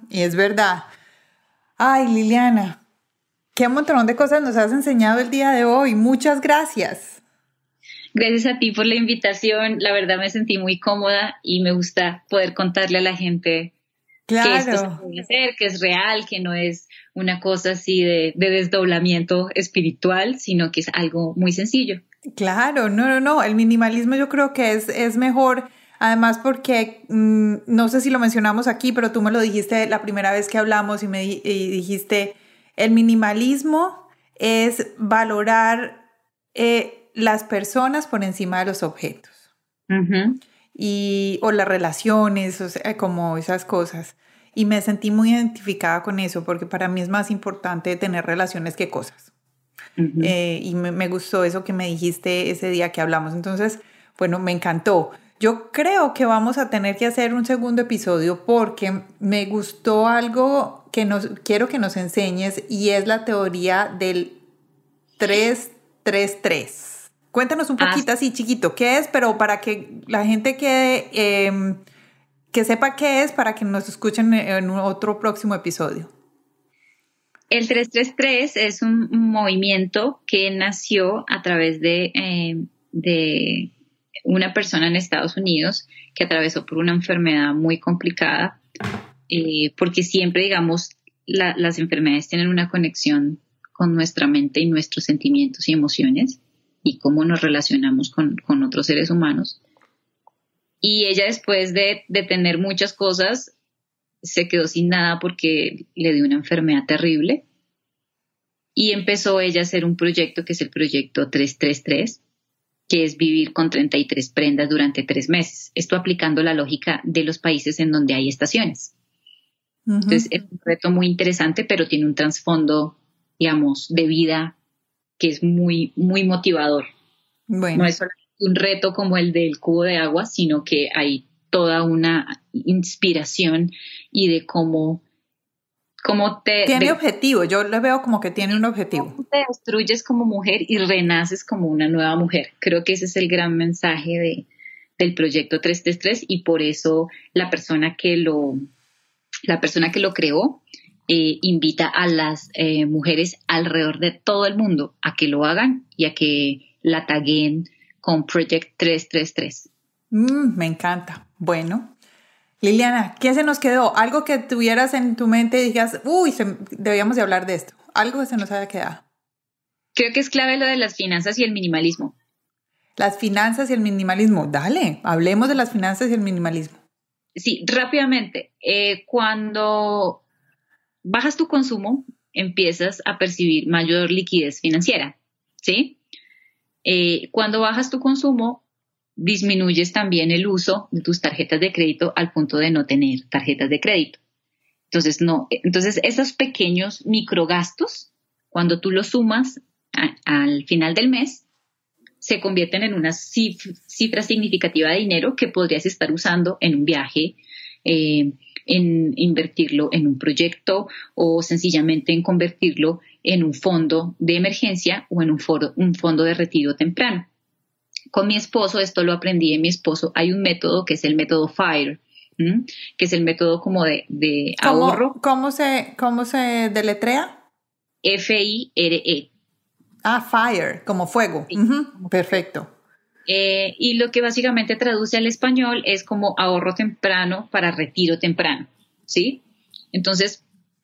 Y es verdad. Ay, Liliana, qué montón de cosas nos has enseñado el día de hoy. Muchas gracias. Gracias a ti por la invitación. La verdad me sentí muy cómoda y me gusta poder contarle a la gente que esto se puede hacer, que es real, que no es una cosa así de desdoblamiento espiritual, sino que es algo muy sencillo. Claro, no, no, no. El minimalismo yo creo que es, es mejor. Además, porque mm, no sé si lo mencionamos aquí, pero tú me lo dijiste la primera vez que hablamos y me dijiste, el minimalismo es valorar eh, las personas por encima de los objetos. y, o las relaciones, o sea, como esas cosas. Y me sentí muy identificada con eso, porque para mí es más importante tener relaciones que cosas. Eh, y me, gustó eso que me dijiste ese día que hablamos. Entonces, bueno, me encantó. Yo creo que vamos a tener que hacer un segundo episodio porque me gustó algo que nos quiero que nos enseñes y es la teoría del 333. Cuéntanos un ah, poquito así chiquito, ¿qué es? Pero para que la gente que, em, que sepa qué es, para que nos escuchen en otro próximo episodio. El 333 es un movimiento que nació a través de, eh, de una persona en Estados Unidos que atravesó por una enfermedad muy complicada, eh, porque siempre, digamos, las enfermedades tienen una conexión con nuestra mente y nuestros sentimientos y emociones y cómo nos relacionamos con, otros seres humanos. Y ella después de, de tener muchas cosas, se quedó sin nada porque le dio una enfermedad terrible y empezó ella a hacer un proyecto que es el proyecto 333, que es vivir con 33 prendas durante tres meses. Esto aplicando la lógica de los países en donde hay estaciones. Entonces es un reto muy interesante, pero tiene un trasfondo, digamos, de vida que es muy, muy motivador. Bueno. No es solamente un reto como el del cubo de agua, sino que hay toda una inspiración y de cómo, cómo te... Tiene objetivo, yo le veo como que tiene un objetivo. Te destruyes como mujer y renaces como una nueva mujer. Creo que ese es el gran mensaje de, del proyecto 333 y por eso la persona que lo, la persona que lo creó eh, invita a las eh, mujeres alrededor de todo el mundo a que lo hagan y a que la taguen con Project 333. Mm, me encanta. Bueno, Liliana, ¿qué se nos quedó? Algo que tuvieras en tu mente y digas, uy, debíamos de hablar de esto. Algo que se nos haya quedado. Creo que es clave lo de las finanzas y el minimalismo. Las finanzas y el minimalismo. Dale, hablemos de las finanzas y el minimalismo. Sí, rápidamente. Eh, cuando bajas tu consumo, empiezas a percibir mayor liquidez financiera, ¿sí? Eh, cuando bajas tu consumo, disminuyes también el uso de tus tarjetas de crédito al punto de no tener tarjetas de crédito. Entonces, no, entonces esos pequeños microgastos, cuando tú los sumas al final del mes, se convierten en una cifra, significativa de dinero que podrías estar usando en un viaje, eh, en invertirlo en un proyecto o sencillamente en convertirlo en un fondo de emergencia o en un, un fondo de retiro temprano. Con mi esposo, esto lo aprendí de mi esposo, hay un método que es el método FIRE, que es el método como de, ahorro. ¿Cómo se, cómo se deletrea? F-I-R-E. Ah, fire, como fuego. Perfecto. Eh, y lo que básicamente traduce al español es como ahorro temprano para retiro temprano, ¿sí? Entonces,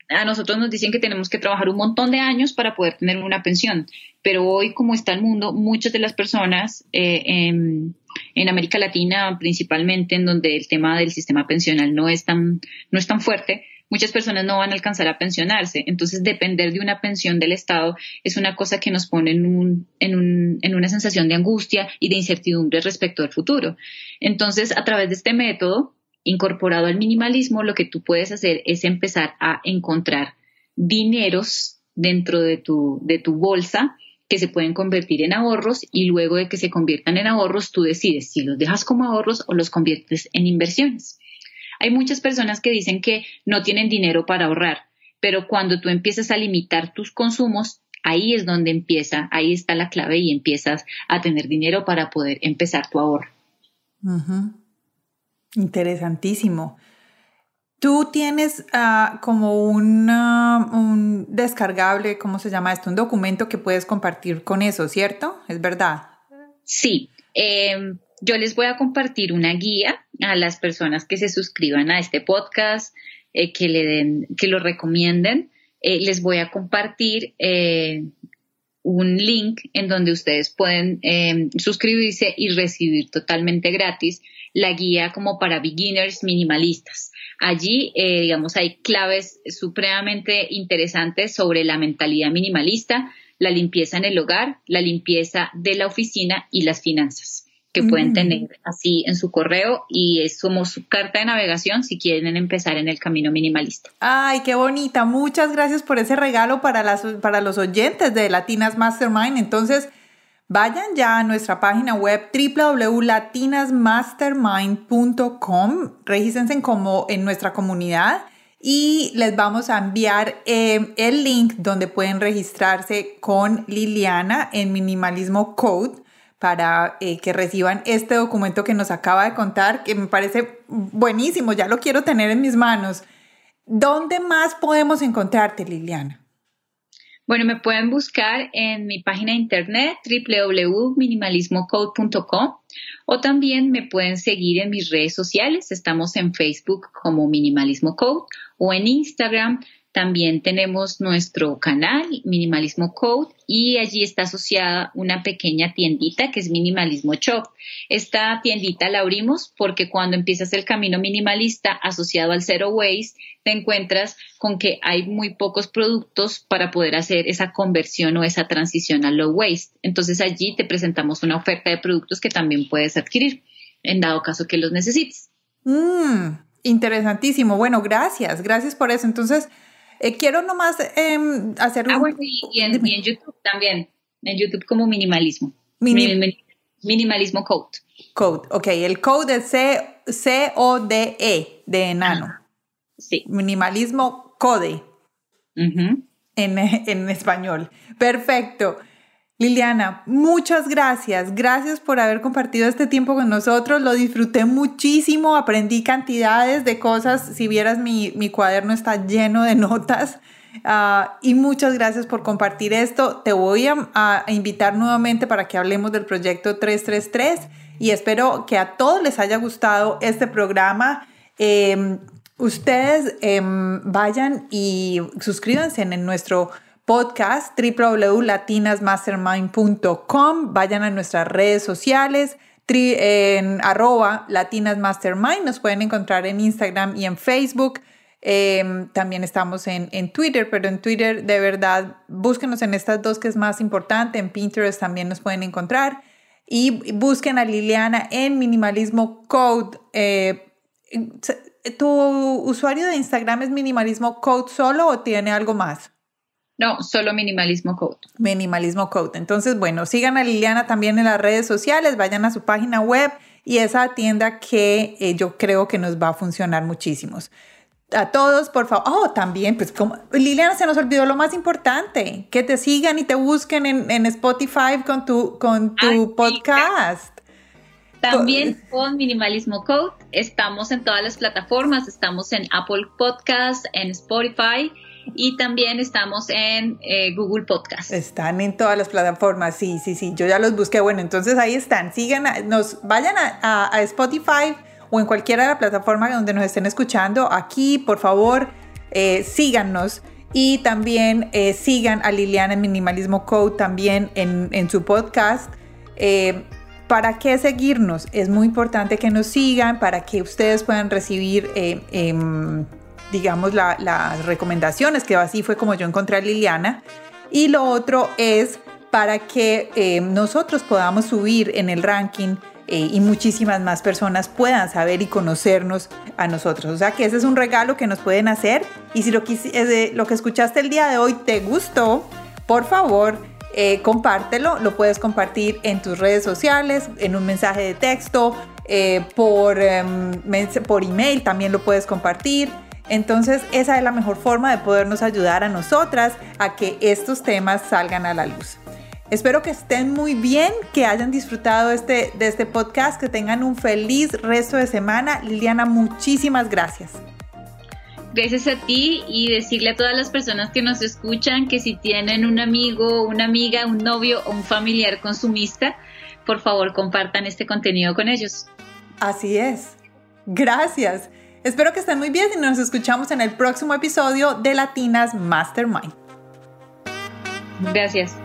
a nosotros nos dicen que tenemos que trabajar un montón de años para poder tener una pensión, pero hoy como está el mundo, muchas de las personas eh, en, en, América Latina principalmente, en donde el tema del sistema pensional no es tan, no es tan fuerte, muchas personas no van a alcanzar a pensionarse. Entonces, depender de una pensión del Estado es una cosa que nos pone en, un, en, un, en una sensación de angustia y de incertidumbre respecto al futuro. Entonces, a través de este método, incorporado al minimalismo, lo que tú puedes hacer es empezar a encontrar dineros dentro de tu, de tu bolsa que se pueden convertir en ahorros y luego de que se conviertan en ahorros, tú decides si los dejas como ahorros o los conviertes en inversiones. Hay muchas personas que dicen que no tienen dinero para ahorrar, pero cuando tú empiezas a limitar tus consumos, ahí es donde empieza, ahí está la clave y empiezas a tener dinero para poder empezar tu ahorro. Interesantísimo. Tú tienes ah, como un descargable, ¿cómo se llama esto? Un documento que puedes compartir con eso, ¿cierto? ¿Es verdad? Sí. Em, yo les voy a compartir una guía a las personas que se suscriban a este podcast, eh, que le den, que lo recomienden. Eh, les voy a compartir eh, un link en donde ustedes pueden suscribirse y recibir totalmente gratis la guía como para beginners minimalistas. Allí, digamos, hay claves supremamente interesantes sobre la mentalidad minimalista, la limpieza en el hogar, la limpieza de la oficina y las finanzas que pueden mm. tener así en su correo y es como su carta de navegación si quieren empezar en el camino minimalista. Ay, qué bonita. Muchas gracias por ese regalo para, las, para los oyentes de Latinas Mastermind. Entonces, vayan ya a nuestra página web www.latinasmastermind.com, regístrense como en nuestra comunidad y les vamos a enviar eh, el link donde pueden registrarse con Liliana en Minimalismo Code para eh, que reciban este documento que nos acaba de contar, que me parece buenísimo, ya lo quiero tener en mis manos. ¿Dónde más podemos encontrarte, Liliana? Bueno, me pueden buscar en mi página de internet www.minimalismocode.com o también me pueden seguir en mis redes sociales. Estamos en Facebook como Minimalismo Code o en Instagram también tenemos nuestro canal Minimalismo Code y allí está asociada una pequeña tiendita que es Minimalismo Shop. Esta tiendita la abrimos porque cuando empiezas el camino minimalista asociado al zero waste, te encuentras con que hay muy pocos productos para poder hacer esa conversión o esa transición a low waste. Entonces allí te presentamos una oferta de productos que también puedes adquirir en dado caso que los necesites. Mm, interesantísimo. Bueno, gracias. Gracias por eso. Entonces, eh, quiero nomás em, hacer ah, un... Ah, bueno, y, en, YouTube también, en YouTube como minimalismo. minimalismo Code. Code, ok. El code es C-O-D-E, de enano. sí. Minimalismo Code. en, en español. Perfecto. Liliana, muchas gracias. Gracias por haber compartido este tiempo con nosotros. Lo disfruté muchísimo. Aprendí cantidades de cosas. Si vieras mi, cuaderno está lleno de notas. Ah, y muchas gracias por compartir esto. Te voy a, invitar nuevamente para que hablemos del proyecto 333 y espero que a todos les haya gustado este programa. Em, ustedes em, vayan y suscríbanse en nuestro podcast www.latinasmastermind.com. Vayan a nuestras redes sociales en arroba latinasmastermind. Nos pueden encontrar en Instagram y en Facebook. Em, también estamos en, en, Twitter, pero en Twitter de verdad búsquenos en estas dos que es más importante. En Pinterest también nos pueden encontrar. Y busquen a Liliana en Minimalismo Code. Eh, ¿Tu usuario de Instagram es Minimalismo Code solo o tiene algo más? No, solo Minimalismo Code. Minimalismo Code. Entonces, bueno, sigan a Liliana también en las redes sociales, vayan a su página web y esa tienda que eh, yo creo que nos va a funcionar muchísimos. a todos, por favor. Oh, también, pues como Liliana se nos olvidó lo más importante, que te sigan y te busquen en, Spotify con tu, con tu podcast. También con Minimalismo Code estamos en todas las plataformas, estamos en Apple Podcast, en Spotify y también estamos en eh, Google Podcast. Están en todas las plataformas, sí, sí, sí, yo ya los busqué. Bueno, entonces ahí están, sigan, nos vayan a, Spotify o en cualquiera de las plataformas donde nos estén escuchando. Aquí, por favor, eh, síganos y también eh, sigan a Liliana en Minimalismo Code también en, su podcast. ¿Para qué seguirnos? Es muy importante que nos sigan para que ustedes puedan recibir, em, digamos, las recomendaciones, que así fue como yo encontré a Liliana. Y lo otro es para que em, nosotros podamos subir en el ranking eh, y muchísimas más personas puedan saber y conocernos a nosotros. O sea que ese es un regalo que nos pueden hacer. Y si lo, eh, lo que escuchaste el día de hoy te gustó, por favor, eh, compártelo, lo puedes compartir en tus redes sociales, en un mensaje de texto, eh, por, em, por email también lo puedes compartir. Entonces esa es la mejor forma de podernos ayudar a nosotras a que estos temas salgan a la luz. Espero que estén muy bien, que hayan disfrutado este, de este podcast, que tengan un feliz resto de semana. Liliana, muchísimas gracias gracias a ti y decirle a todas las personas que nos escuchan que si tienen un amigo, una amiga, un novio o un familiar consumista, por favor compartan este contenido con ellos. Así es. Gracias. Espero que estén muy bien y nos escuchamos en el próximo episodio de Latinas Mastermind. Gracias.